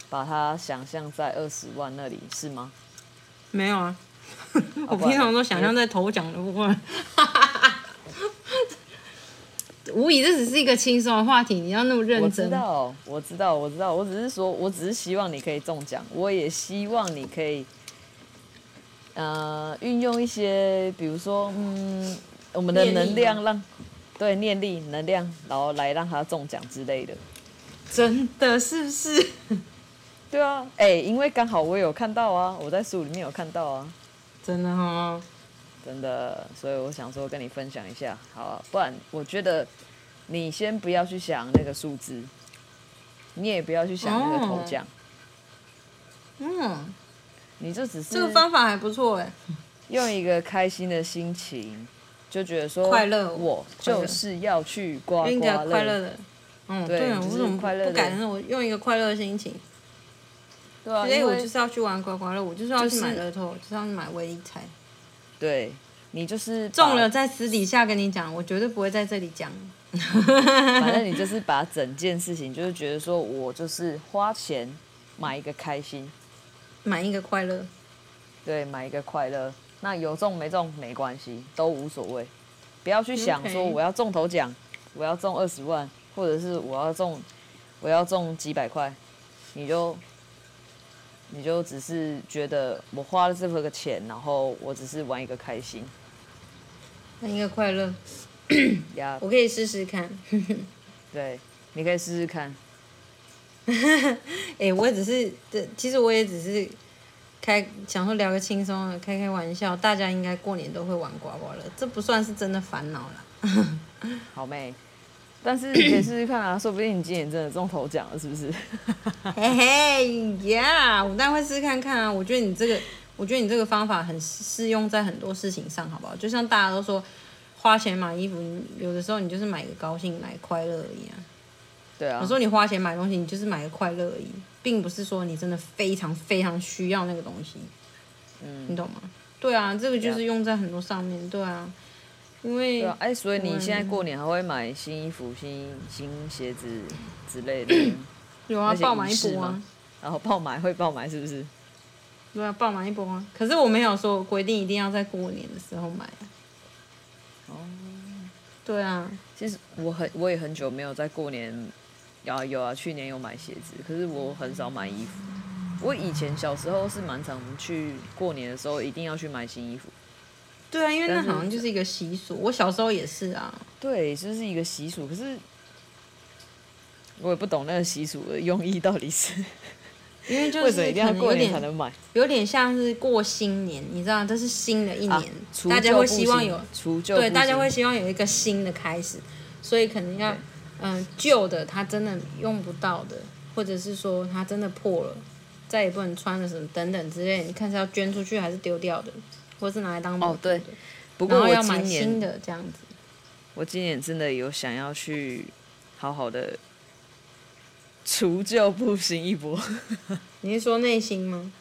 把它想象在二十万那里是吗？没有啊。我平常都想象在头奖的部分，无疑这只是一个轻松的话题，你要那么认真。我知道，我知道，我知道，我只是说，我只是希望你可以中奖，我也希望你可以，呃，运用一些，比如说，嗯，我们的能量让，对，念力能量，然后来让他中奖之类的。真的是不是？对啊，哎、欸，因为刚好我有看到啊，我在书里面有看到啊。真的哈，真的，所以我想说跟你分享一下，好啊，不然我觉得你先不要去想那个数字，你也不要去想那个头奖，嗯，你这只是这个方法还不错哎，用一个开心的心情，就觉得说快乐，我就是要去刮刮乐，快乐的，嗯，对，我怎么快乐？不敢，我用一个快乐的心情。对啊，所以我就是要去玩刮刮乐，我就是要去买乐透，就是要去买威力彩。对，你就是中了，在私底下跟你讲，我绝对不会在这里讲。反正你就是把整件事情，就是觉得说我就是花钱买一个开心，买一个快乐。对，买一个快乐。那有中没中没关系，都无所谓。不要去想说我要中头奖，我要中二十万，或者是我要中我要中几百块，你就。你就只是觉得我花了这么个钱，然后我只是玩一个开心，那应该快乐，呀，我可以试试看。对，你可以试试看。哎、欸，我也只是，其实我也只是开想说聊个轻松的，开开玩笑。大家应该过年都会玩刮刮乐，这不算是真的烦恼了。好妹。但是你可以试试看啊，说不定你今年真的中头奖了，是不是？嘿嘿呀，我当然会试试看看啊。我觉得你这个，我觉得你这个方法很适用在很多事情上，好不好？就像大家都说，花钱买衣服，有的时候你就是买个高兴，买快乐而已啊。对啊。有时候你花钱买东西，你就是买个快乐而已，并不是说你真的非常非常需要那个东西。嗯。你懂吗？对啊，这个就是用在很多上面。对啊。因为。对啊。哎，所以你现在过年还会买新衣服、新新鞋子之类的？有啊，爆买一波啊。然后爆买会爆买是不是？对啊，爆买一波啊！可是我没有说规定一定要在过年的时候买啊。哦。对啊，其实我很我也很久没有在过年，有啊有啊，去年有买鞋子，可是我很少买衣服。我以前小时候是蛮常去过年的时候一定要去买新衣服。对啊，因为那好像就是一个习俗。我小时候也是啊。对，就是一个习俗，可是我也不懂那个习俗的用意到底是。因为就 是一定要过年才能有点有点像是过新年，你知道，这是新的一年，啊、大家会希望有对，大家会希望有一个新的开始，所以可能要嗯旧的它真的用不到的，或者是说它真的破了，再也不能穿了什么等等之类，你看是要捐出去还是丢掉的，或是拿来当哦对，不过我要买新的这样子。我今年真的有想要去好好的。除旧布新一波，你是说内心吗？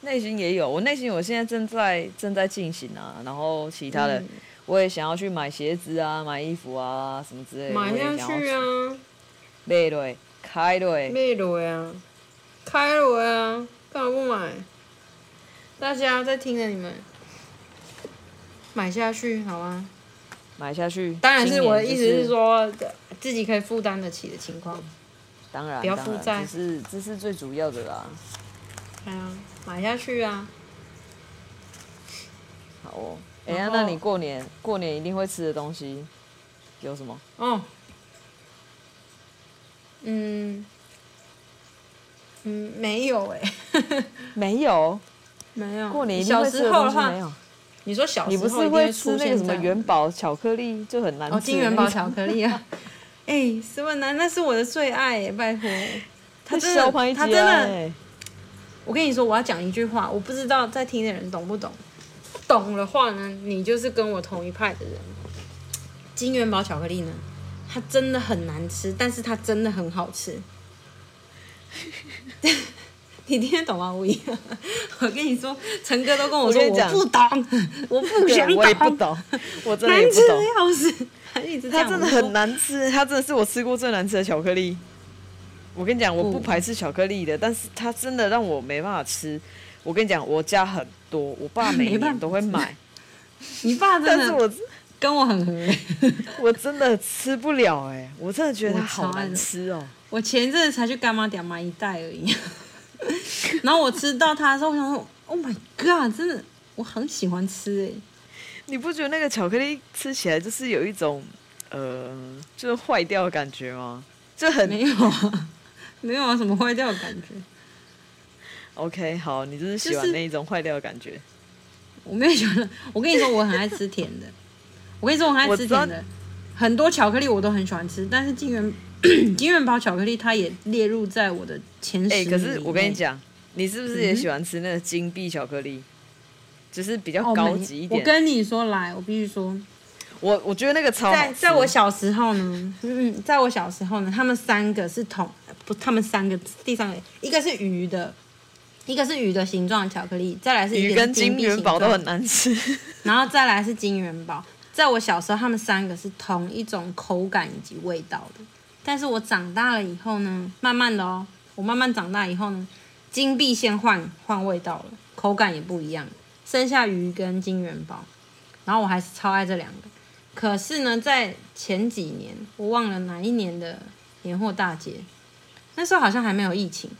内心也有，我内心我现在正在正在进行啊，然后其他的我也想要去买鞋子啊，买衣服啊什么之类的。买下去啊！买了，开了。买了啊！开了啊！干嘛不买？大家在听着你们，买下去好吗？买下去。当然是我的意思是说，自己可以负担得起的情况。当然，当然，这是这是最主要的啦。哎呀，买下去啊！好哦，哎呀，那你过年过年一定会吃的东西有什么？哦，嗯，嗯，没有哎，没有，没有。过年一定会吃的东西没有？你说小时候你不是会吃那个什么元宝巧克力就很难吃？哦，金元宝巧克力啊。哎、欸，什么男？那是我的最爱，拜托。他真的，他真的。我跟你说，我要讲一句话，我不知道在听的人懂不懂。懂的话呢，你就是跟我同一派的人。金元宝巧克力呢，它真的很难吃，但是它真的很好吃。你听得懂吗？吴仪，我跟你说，陈哥都跟我说，我，我不懂，我不想懂，我也不懂，我真的也不懂。难吃的要死。它真的很难吃，他真的是我吃过最难吃的巧克力。我跟你讲，我不排斥巧克力的，但是它真的让我没办法吃。我跟你讲，我家很多，我爸 每年都会买。你爸真的，但是我跟我很合，我真的吃不了哎，我真的觉得它好难吃哦。我前阵子才去干妈店买一袋而已，然后我吃到它的时候，我想说，Oh my god，真的，我很喜欢吃哎。你不觉得那个巧克力吃起来就是有一种，呃，就是坏掉的感觉吗？就很没有啊，没有啊，什么坏掉的感觉？OK，好，你就是喜欢那一种坏掉的感觉。就是、我没有喜欢，我跟你说，我很爱吃甜的。我跟你说，我很爱吃甜的，很多巧克力我都很喜欢吃，但是金元金元宝巧克力它也列入在我的前十。哎、欸，可是我跟你讲，你是不是也喜欢吃那个金币巧克力？就是比较高级一点。我跟你说，来，我必须说，我我觉得那个超在在我小时候呢，嗯，在我小时候呢，他们三个是同不，他们三个第三个一个是鱼的，一个是鱼的形状巧克力，再来是鱼跟金元宝都很难吃，然后再来是金元宝。在我小时候，他们三个是同一种口感以及味道的，但是我长大了以后呢，慢慢的哦，我慢慢长大以后呢，金币先换换味道了，口感也不一样。剩下鱼跟金元宝，然后我还是超爱这两个。可是呢，在前几年，我忘了哪一年的年货大街，那时候好像还没有疫情。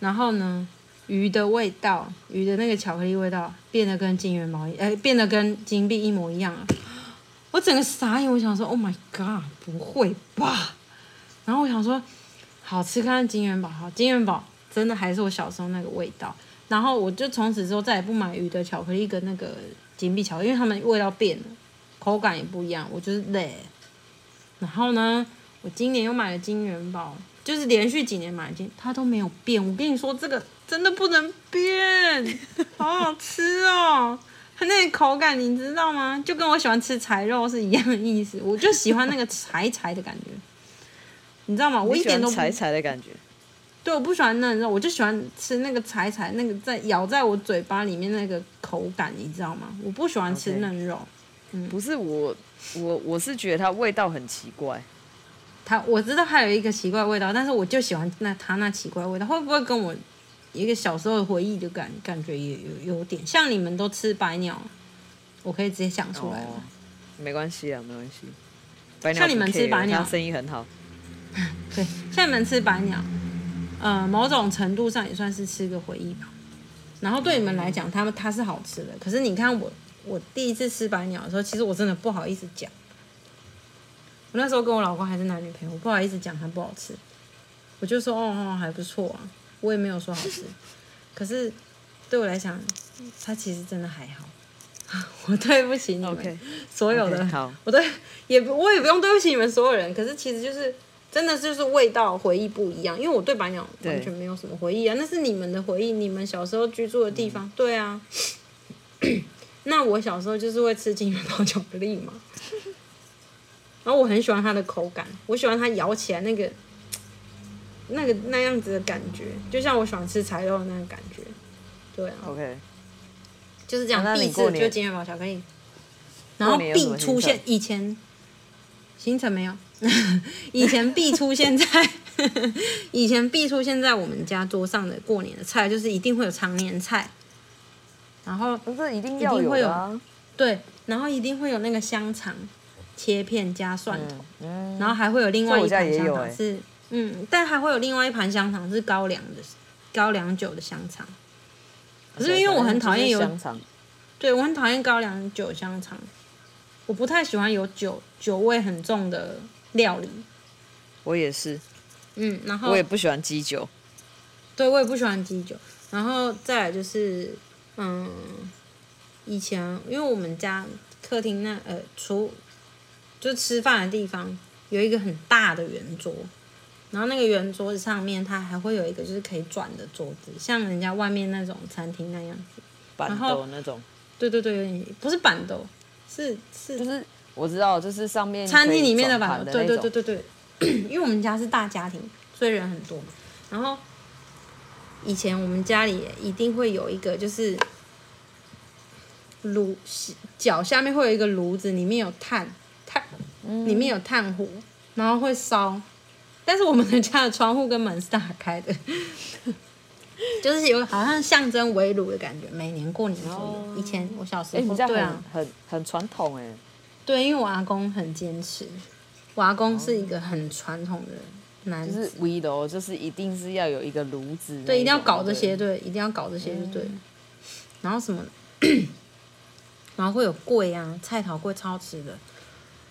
然后呢，鱼的味道，鱼的那个巧克力味道变得跟金元宝一，哎，变得跟金币一模一样了。我整个傻眼，我想说，Oh my god，不会吧？然后我想说，好吃，看看金元宝，好，金元宝真的还是我小时候那个味道。然后我就从此之后再也不买鱼的巧克力跟那个金币巧克力，因为它们味道变了，口感也不一样，我就是累。然后呢，我今年又买了金元宝，就是连续几年买进，它都没有变。我跟你说，这个真的不能变，好好吃哦。它那个口感你知道吗？就跟我喜欢吃柴肉是一样的意思。我就喜欢那个柴柴的感觉，你知道吗？我一点都不柴柴的感觉。对，我不喜欢嫩肉，我就喜欢吃那个柴柴那个在咬在我嘴巴里面那个口感，你知道吗？我不喜欢吃嫩肉。嗯，不是我，我我是觉得它味道很奇怪。它我知道它有一个奇怪味道，但是我就喜欢那它那奇怪味道，会不会跟我？一个小时候的回忆就感感觉也有有点像你们都吃白鸟，我可以直接想出来吗。哦、没关系啊，没关系。白鸟像你们吃白鸟，生意很好。对，像你们吃白鸟，呃，某种程度上也算是吃个回忆吧。然后对你们来讲，他们它是好吃的。可是你看我，我第一次吃白鸟的时候，其实我真的不好意思讲。我那时候跟我老公还是男女朋友，我不好意思讲它不好吃，我就说哦哦还不错啊。我也没有说好吃，可是对我来讲，它其实真的还好。我对不起你们，okay, 所有的我对也不我也不用对不起你们所有人。可是其实就是真的就是味道回忆不一样，因为我对白鸟完全没有什么回忆啊，那是你们的回忆，你们小时候居住的地方。嗯、对啊，那我小时候就是会吃金元宝巧克力嘛，然后我很喜欢它的口感，我喜欢它咬起来那个。那个那样子的感觉，就像我喜欢吃柴肉的那个感觉，对啊。OK，就是这样。必吃就金元宝巧克力，然后必出现以前行程没有，以前必出现在 以前必出现在我们家桌上的过年的菜，就是一定会有常年菜，然后不是一定要有啊，对，然后一定会有那个香肠切片加蒜头，然后还会有另外一盘香肠是。嗯，但还会有另外一盘香肠是高粱的，高粱酒的香肠。可是因为我很讨厌有香肠，对，我很讨厌高粱酒香肠，我不太喜欢有酒酒味很重的料理。我也是，嗯，然后我也不喜欢鸡酒，对，我也不喜欢鸡酒。然后再来就是，嗯，以前因为我们家客厅那呃厨就吃饭的地方有一个很大的圆桌。然后那个圆桌子上面，它还会有一个就是可以转的桌子，像人家外面那种餐厅那样子，板凳那种。对对对，有点不是板凳，是是就是我知道，就是上面餐厅里面的板凳。对对对对对，因为我们家是大家庭，所以人很多嘛。然后以前我们家里一定会有一个，就是炉脚下面会有一个炉子，里面有炭炭，里面有炭火，然后会烧。但是我们的家的窗户跟门是打开的，就是有好像象征围炉的感觉。每年过年的时候，以前我小时候，欸、对啊，很很传统哎。对，因为我阿公很坚持，我阿公是一个很传统的男子，就是围炉，就是一定是要有一个炉子，对，一定要搞这些，对，一定要搞这些就，对。嗯、然后什么，然后会有柜啊，菜头柜超吃的。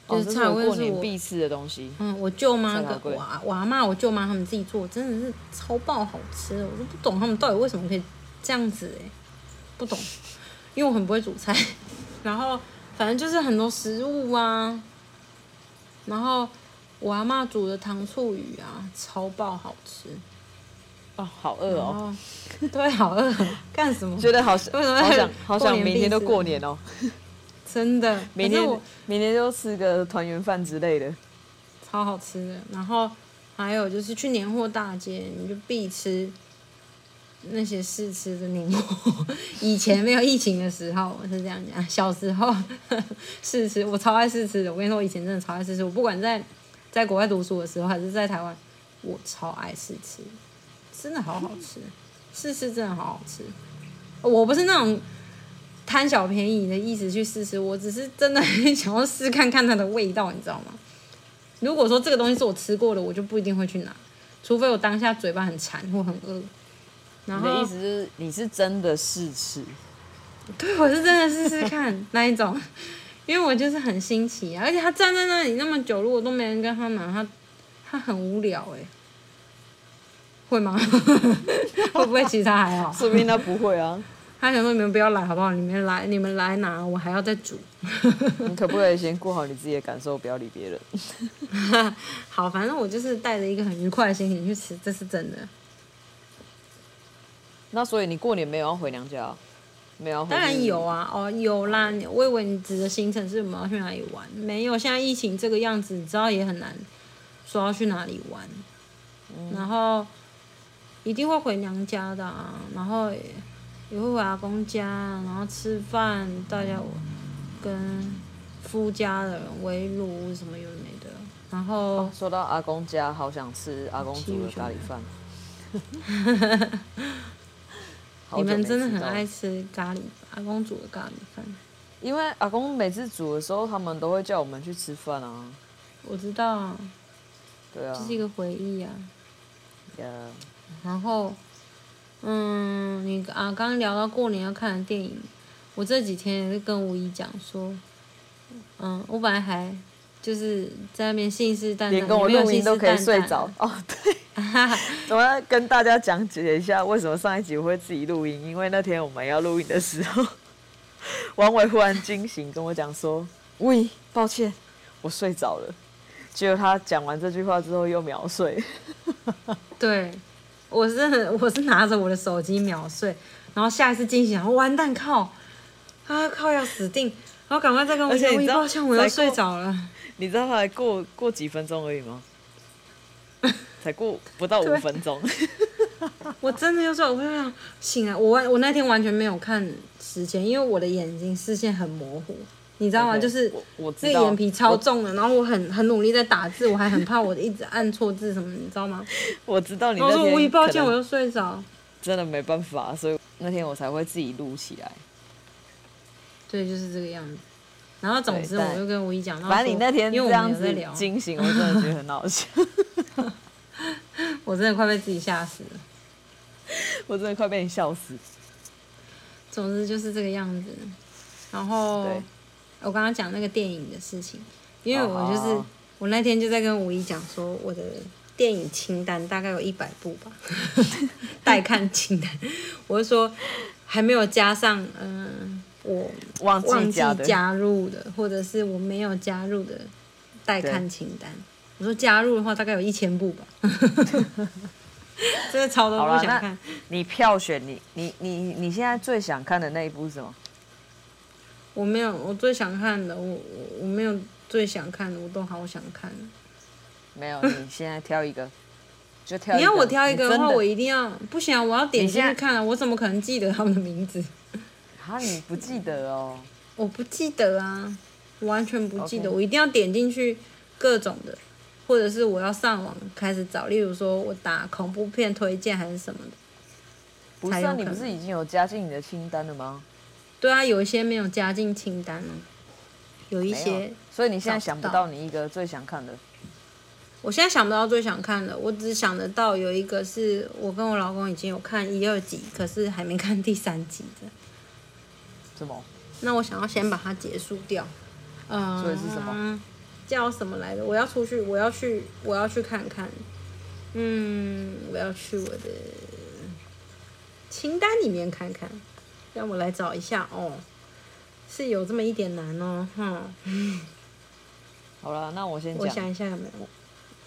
就是菜，我过年必吃的东西。嗯，我舅妈跟我我阿妈、我舅妈他们自己做，真的是超爆好吃的。我都不懂他们到底为什么可以这样子哎，不懂，因为我很不会煮菜。然后反正就是很多食物啊，然后我阿嬷煮的糖醋鱼啊，超爆好吃。哦，好饿哦。对，好饿。干什么？觉得好，为什么好想好想明天都过年哦。真的，明天明天就吃个团圆饭之类的，超好吃的。然后还有就是去年货大街，你就必吃那些试吃的年货。以前没有疫情的时候，我是这样讲。小时候 试吃，我超爱试吃的。我跟你说，我以前真的超爱试吃。我不管在在国外读书的时候，还是在台湾，我超爱试吃，真的好好吃。试吃真的好好吃。我不是那种。贪小便宜的意思去试吃，我只是真的很想要试看看它的味道，你知道吗？如果说这个东西是我吃过的，我就不一定会去拿，除非我当下嘴巴很馋或很饿。然后你的意思是你是真的试吃？对，我是真的试试看那一种，因为我就是很新奇啊，而且他站在那里那么久，如果都没人跟他拿，他他很无聊哎、欸，会吗？会不会其实他还好？说不定他不会啊。他想说你们不要来好不好？你们来，你们来拿，我还要再煮。你可不可以先顾好你自己的感受，不要理别人？好，反正我就是带着一个很愉快的心情去吃，这是真的。那所以你过年没有要回娘家？没有？当然有啊，哦，有啦。我以为你指的行程是我们要去哪里玩？没有，现在疫情这个样子，你知道也很难说要去哪里玩。嗯、然后一定会回娘家的啊，然后。也会回阿公家，然后吃饭，大家跟夫家的人围炉什么有的没的。然后、哦、说到阿公家，好想吃阿公煮的咖喱饭。你们真的很爱吃咖喱，阿公煮的咖喱饭。因为阿公每次煮的时候，他们都会叫我们去吃饭啊。我知道。对啊。这是一个回忆啊。Yeah. 然后。嗯，你啊，刚刚聊到过年要看的电影，我这几天也是跟吴姨讲说，嗯，我本来还就是在那边信誓旦旦，连跟我录音都可以睡着哦。对，我要跟大家讲解一下为什么上一集我会自己录音，因为那天我们要录音的时候，王伟忽然惊醒跟我讲说：“喂，抱歉，我睡着了。”结果他讲完这句话之后又秒睡。对。我是我是拿着我的手机秒睡，然后下一次惊醒，我完蛋靠，啊靠要死定，然后赶快再跟我讲，我抱歉我要睡着了。你知道才过过几分钟而已吗？才过不到五分钟。我真的有时候，我会想醒来，我完我那天完全没有看时间，因为我的眼睛视线很模糊。你知道吗？Okay, 就是那个眼皮超重的，然后我很很努力在打字，我还很怕我一直按错字什么，你知道吗？我知道你那天。我说无意抱歉，我又睡着。真的没办法，所以那天我才会自己录起来。对，就是这个样子。然后总之，我就跟吴怡讲，反正你那天这样子惊醒，我真的觉得很好笑。我真的快被自己吓死了。我真的快被你笑死。总之就是这个样子，然后。我刚刚讲那个电影的事情，因为我就是、oh. 我那天就在跟吴怡讲说，我的电影清单大概有一百部吧，待看清单。我就说还没有加上，嗯、呃，我忘记加入的，或者是我没有加入的待看清单。我说加入的话，大概有一千部吧，真的超多不想看。你票选你你你你现在最想看的那一部是什么？我没有，我最想看的，我我我没有最想看的，我都好想看。没有，你现在挑一个，就挑。你要我挑一个的话，我一定要不行啊！我要点进去看啊！我怎么可能记得他们的名字？啊，你不记得哦？我不记得啊，完全不记得。Okay. 我一定要点进去各种的，或者是我要上网开始找，例如说我打恐怖片推荐还是什么的。不是啊，你不是已经有加进你的清单了吗？对啊，有一些没有加进清单呢，有一些，所以你现在想不到你一个最想看的。我现在想不到最想看的，我只想得到有一个是我跟我老公已经有看一二集，可是还没看第三集的。什么？那我想要先把它结束掉。嗯。所以是什么？叫什么来着？我要出去，我要去，我要去看看。嗯，我要去我的清单里面看看。让我来找一下哦，是有这么一点难哦，哈。好了，那我先讲。我想一下有没有。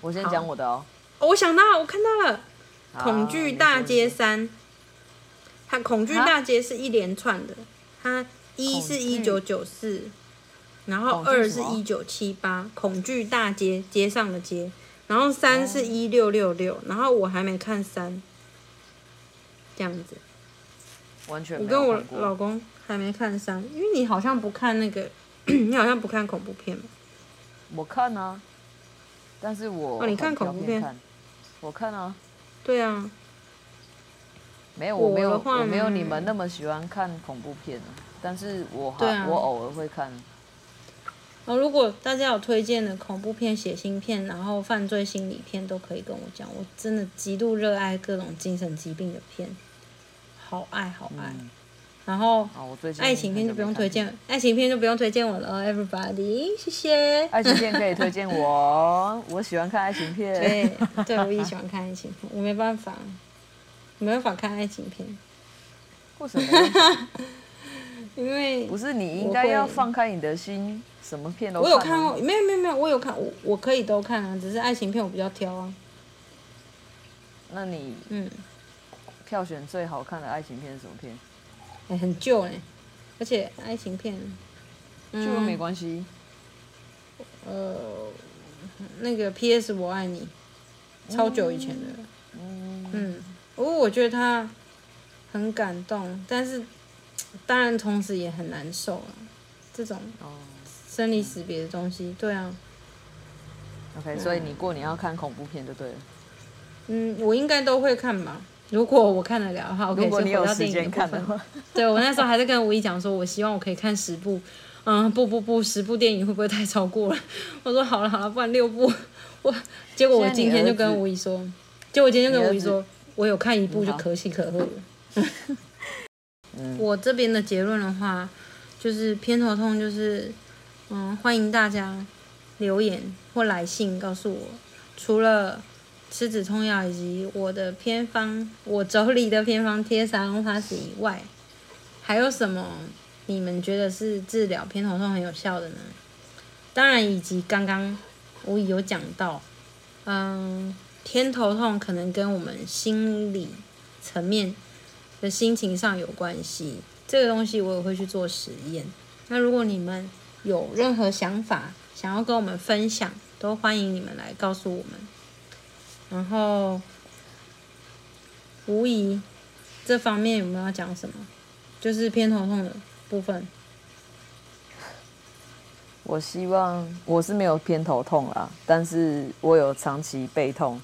我先讲我的哦。哦，我想到，我看到了，《恐惧大街三》。它《恐惧大街》是一连串的，它一是一九九四，然后二是一九七八，《恐惧大街》街上的街，然后三是一六六六，然后我还没看三，这样子。完全，我跟我老公还没看三，因为你好像不看那个，你好像不看恐怖片。我看啊，但是我哦，你看恐怖片？我看啊。对啊。没有，我没有，我没有你们那么喜欢看恐怖片，但是我还、啊、我偶尔会看。哦，如果大家有推荐的恐怖片、血腥片，然后犯罪心理片，都可以跟我讲。我真的极度热爱各种精神疾病的片。好爱好爱，嗯、然后爱情片就不用推荐，爱情片就不用推荐我了，Everybody，谢谢。爱情片可以推荐我，我喜欢看爱情片。对，对我也喜欢看爱情片，我没办法，没办法看爱情片。为什么？因为不是你应该要放开你的心，什么片都看。我有看过，没有没有没有，我有看，我我可以都看啊，只是爱情片我比较挑啊。那你嗯，票选最好看的爱情片是什么片？哎、欸，很旧哎、欸，而且爱情片，旧又没关系。呃，那个 P.S. 我爱你，超久以前的。嗯。嗯，不过我觉得他很感动，但是当然同时也很难受啊。这种生离死别的东西，对啊。OK，所以你过年要看恐怖片就对了。嗯，我应该都会看吧。如果我看得了的话，OK。如果你有时间看的话，对，我那时候还在跟吴一讲说，我希望我可以看十部。嗯，不不不，十部电影会不会太超过了？我说好了好了，不然六部。我结果我今天就跟吴一说，结果我今天就跟吴一说，我有看一部就可喜可贺我这边的结论的话，就是偏头痛，就是嗯，欢迎大家留言或来信告诉我，除了。吃止痛药以及我的偏方，我手里的偏方贴沙龙 Pass 以外，还有什么你们觉得是治疗偏头痛很有效的呢？当然，以及刚刚我有讲到，嗯，偏头痛可能跟我们心理层面的心情上有关系，这个东西我也会去做实验。那如果你们有任何想法想要跟我们分享，都欢迎你们来告诉我们。然后，无疑，这方面有没有要讲什么？就是偏头痛的部分。我希望我是没有偏头痛啦，但是我有长期背痛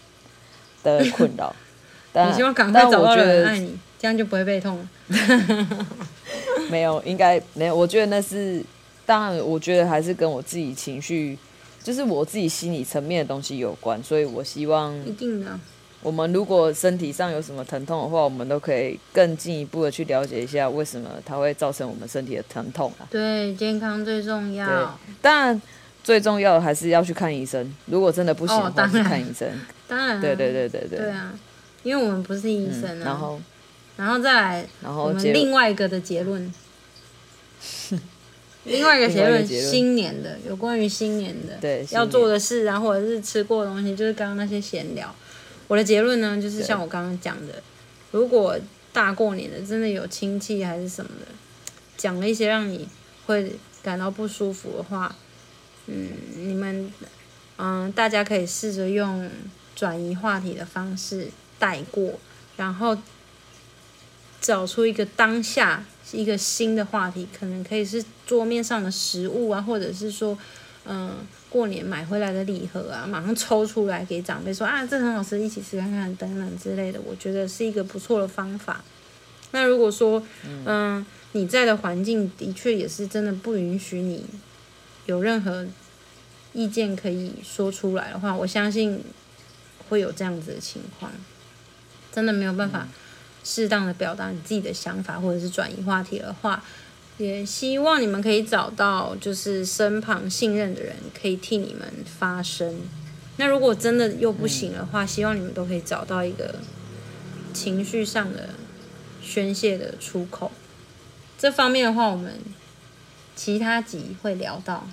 的困扰。但你希望赶快找到人爱你，这样就不会被痛了。没有，应该没有。我觉得那是，当然，我觉得还是跟我自己情绪。就是我自己心理层面的东西有关，所以我希望一定的。我们如果身体上有什么疼痛的话，我们都可以更进一步的去了解一下为什么它会造成我们身体的疼痛啊。对，健康最重要。对，当然最重要的还是要去看医生。如果真的不行的话，哦、去看医生。当然。对对对对对。对啊，因为我们不是医生啊。嗯、然后，然后再来，然后我们另外一个的 结论。另外一个结论，新年的有关于新年的对要做的事啊，或者是吃过的东西，就是刚刚那些闲聊。我的结论呢，就是像我刚刚讲的，如果大过年的真的有亲戚还是什么的，讲了一些让你会感到不舒服的话，嗯，你们嗯，大家可以试着用转移话题的方式带过，然后找出一个当下。一个新的话题，可能可以是桌面上的食物啊，或者是说，嗯，过年买回来的礼盒啊，马上抽出来给长辈说啊，这很好吃，一起吃看看等等之类的，我觉得是一个不错的方法。那如果说，嗯，你在的环境的确也是真的不允许你有任何意见可以说出来的话，我相信会有这样子的情况，真的没有办法。适当的表达你自己的想法，或者是转移话题的话，也希望你们可以找到就是身旁信任的人，可以替你们发声。那如果真的又不行的话，嗯、希望你们都可以找到一个情绪上的宣泄的出口。这方面的话，我们其他集会聊到，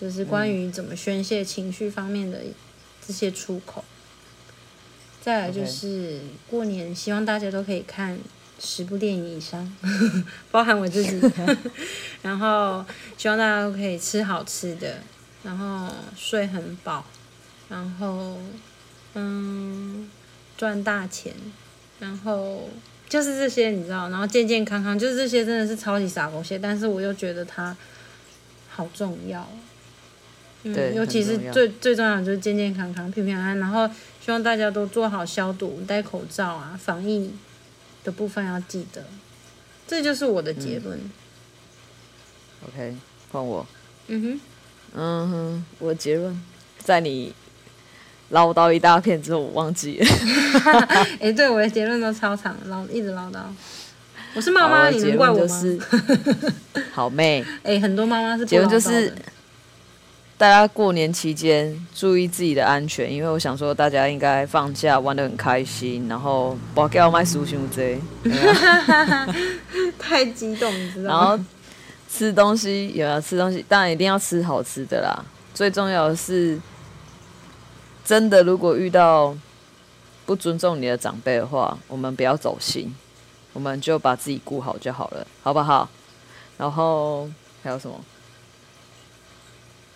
就是关于怎么宣泄情绪方面的这些出口。再来就是过年，希望大家都可以看十部电影以上，包含我自己。然后希望大家都可以吃好吃的，然后睡很饱，然后嗯赚大钱，然后就是这些你知道，然后健健康康，就是这些真的是超级傻狗血，但是我又觉得它好重要。嗯，尤其是最最重要的就是健健康康、平平安安，然后希望大家都做好消毒、戴口罩啊，防疫的部分要记得。这就是我的结论。嗯、OK，换我。嗯哼，嗯哼，我的结论在你唠叨一大片之后，我忘记了。哎、欸，对，我的结论都超长，唠一直唠叨。我是妈妈，你能怪我吗？好妹。哎、欸，很多妈妈是不结论就是。大家过年期间注意自己的安全，因为我想说大家应该放假玩的很开心，然后不要给我买书熊贼，太激动，你知道吗？然后吃东西有要吃东西，当然一定要吃好吃的啦。最重要的是，真的如果遇到不尊重你的长辈的话，我们不要走心，我们就把自己顾好就好了，好不好？然后还有什么？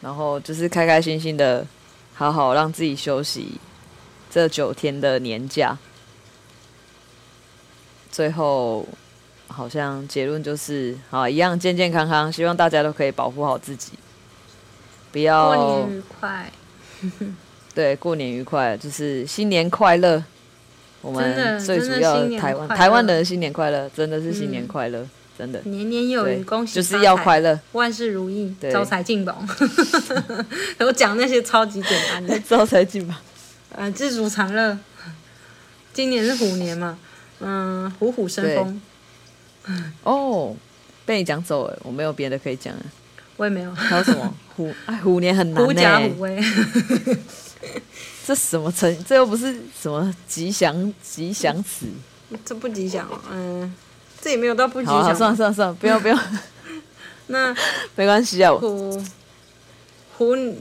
然后就是开开心心的，好好让自己休息这九天的年假。最后好像结论就是，好，一样健健康康，希望大家都可以保护好自己，不要过年愉快。对，过年愉快，就是新年快乐。我们最主要台湾台湾人新年快乐，真的是新年快乐。嗯真的，年年有余，恭喜就是要快乐，万事如意，招财进宝。我讲那些超级简单的，招财进宝。呃，知足常乐。今年是虎年嘛，嗯，虎虎生风。哦，被你讲走了，我没有别的可以讲了。我也没有。还有什么虎？哎，虎年很难呢。狐假虎威。这什么成？这又不是什么吉祥吉祥词。这不吉祥，嗯。这也没有到不吉祥。好，算了算了算了，不要不要。那 没关系啊。虎虎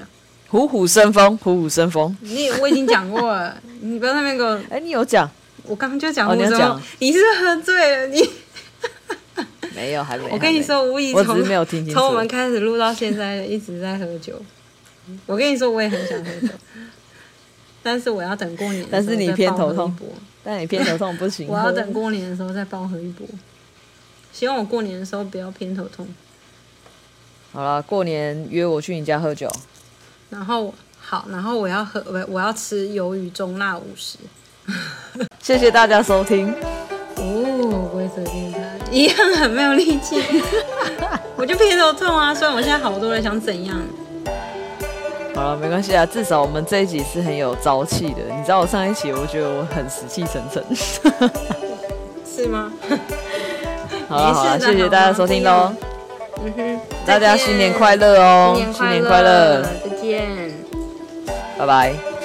虎虎生风，虎虎生风。你我已经讲过了，你不要在那边给我。哎，你有讲？我刚刚就讲过。你讲。你是喝醉了？你没有，还没。我跟你说，无意我只是没有听清。从我们开始录到现在，一直在喝酒。我跟你说，我也很想喝酒，但是我要等过年。但是你偏头痛。但你偏头痛不行。我要等过年的时候再帮喝一波。希望我过年的时候不要偏头痛。好了，过年约我去你家喝酒。然后好，然后我要喝，我我要吃鱿鱼中辣五十。谢谢大家收听。哦，不会随便他，一样很没有力气。我就偏头痛啊，虽然我现在好多人想怎样。好了，没关系啊，至少我们这一集是很有朝气的。你知道我上一期，我觉得我很死气沉沉，是吗？好了好了，谢谢大家收听喽。嗯哼，大家新年快乐哦！新年快乐，再见，拜拜。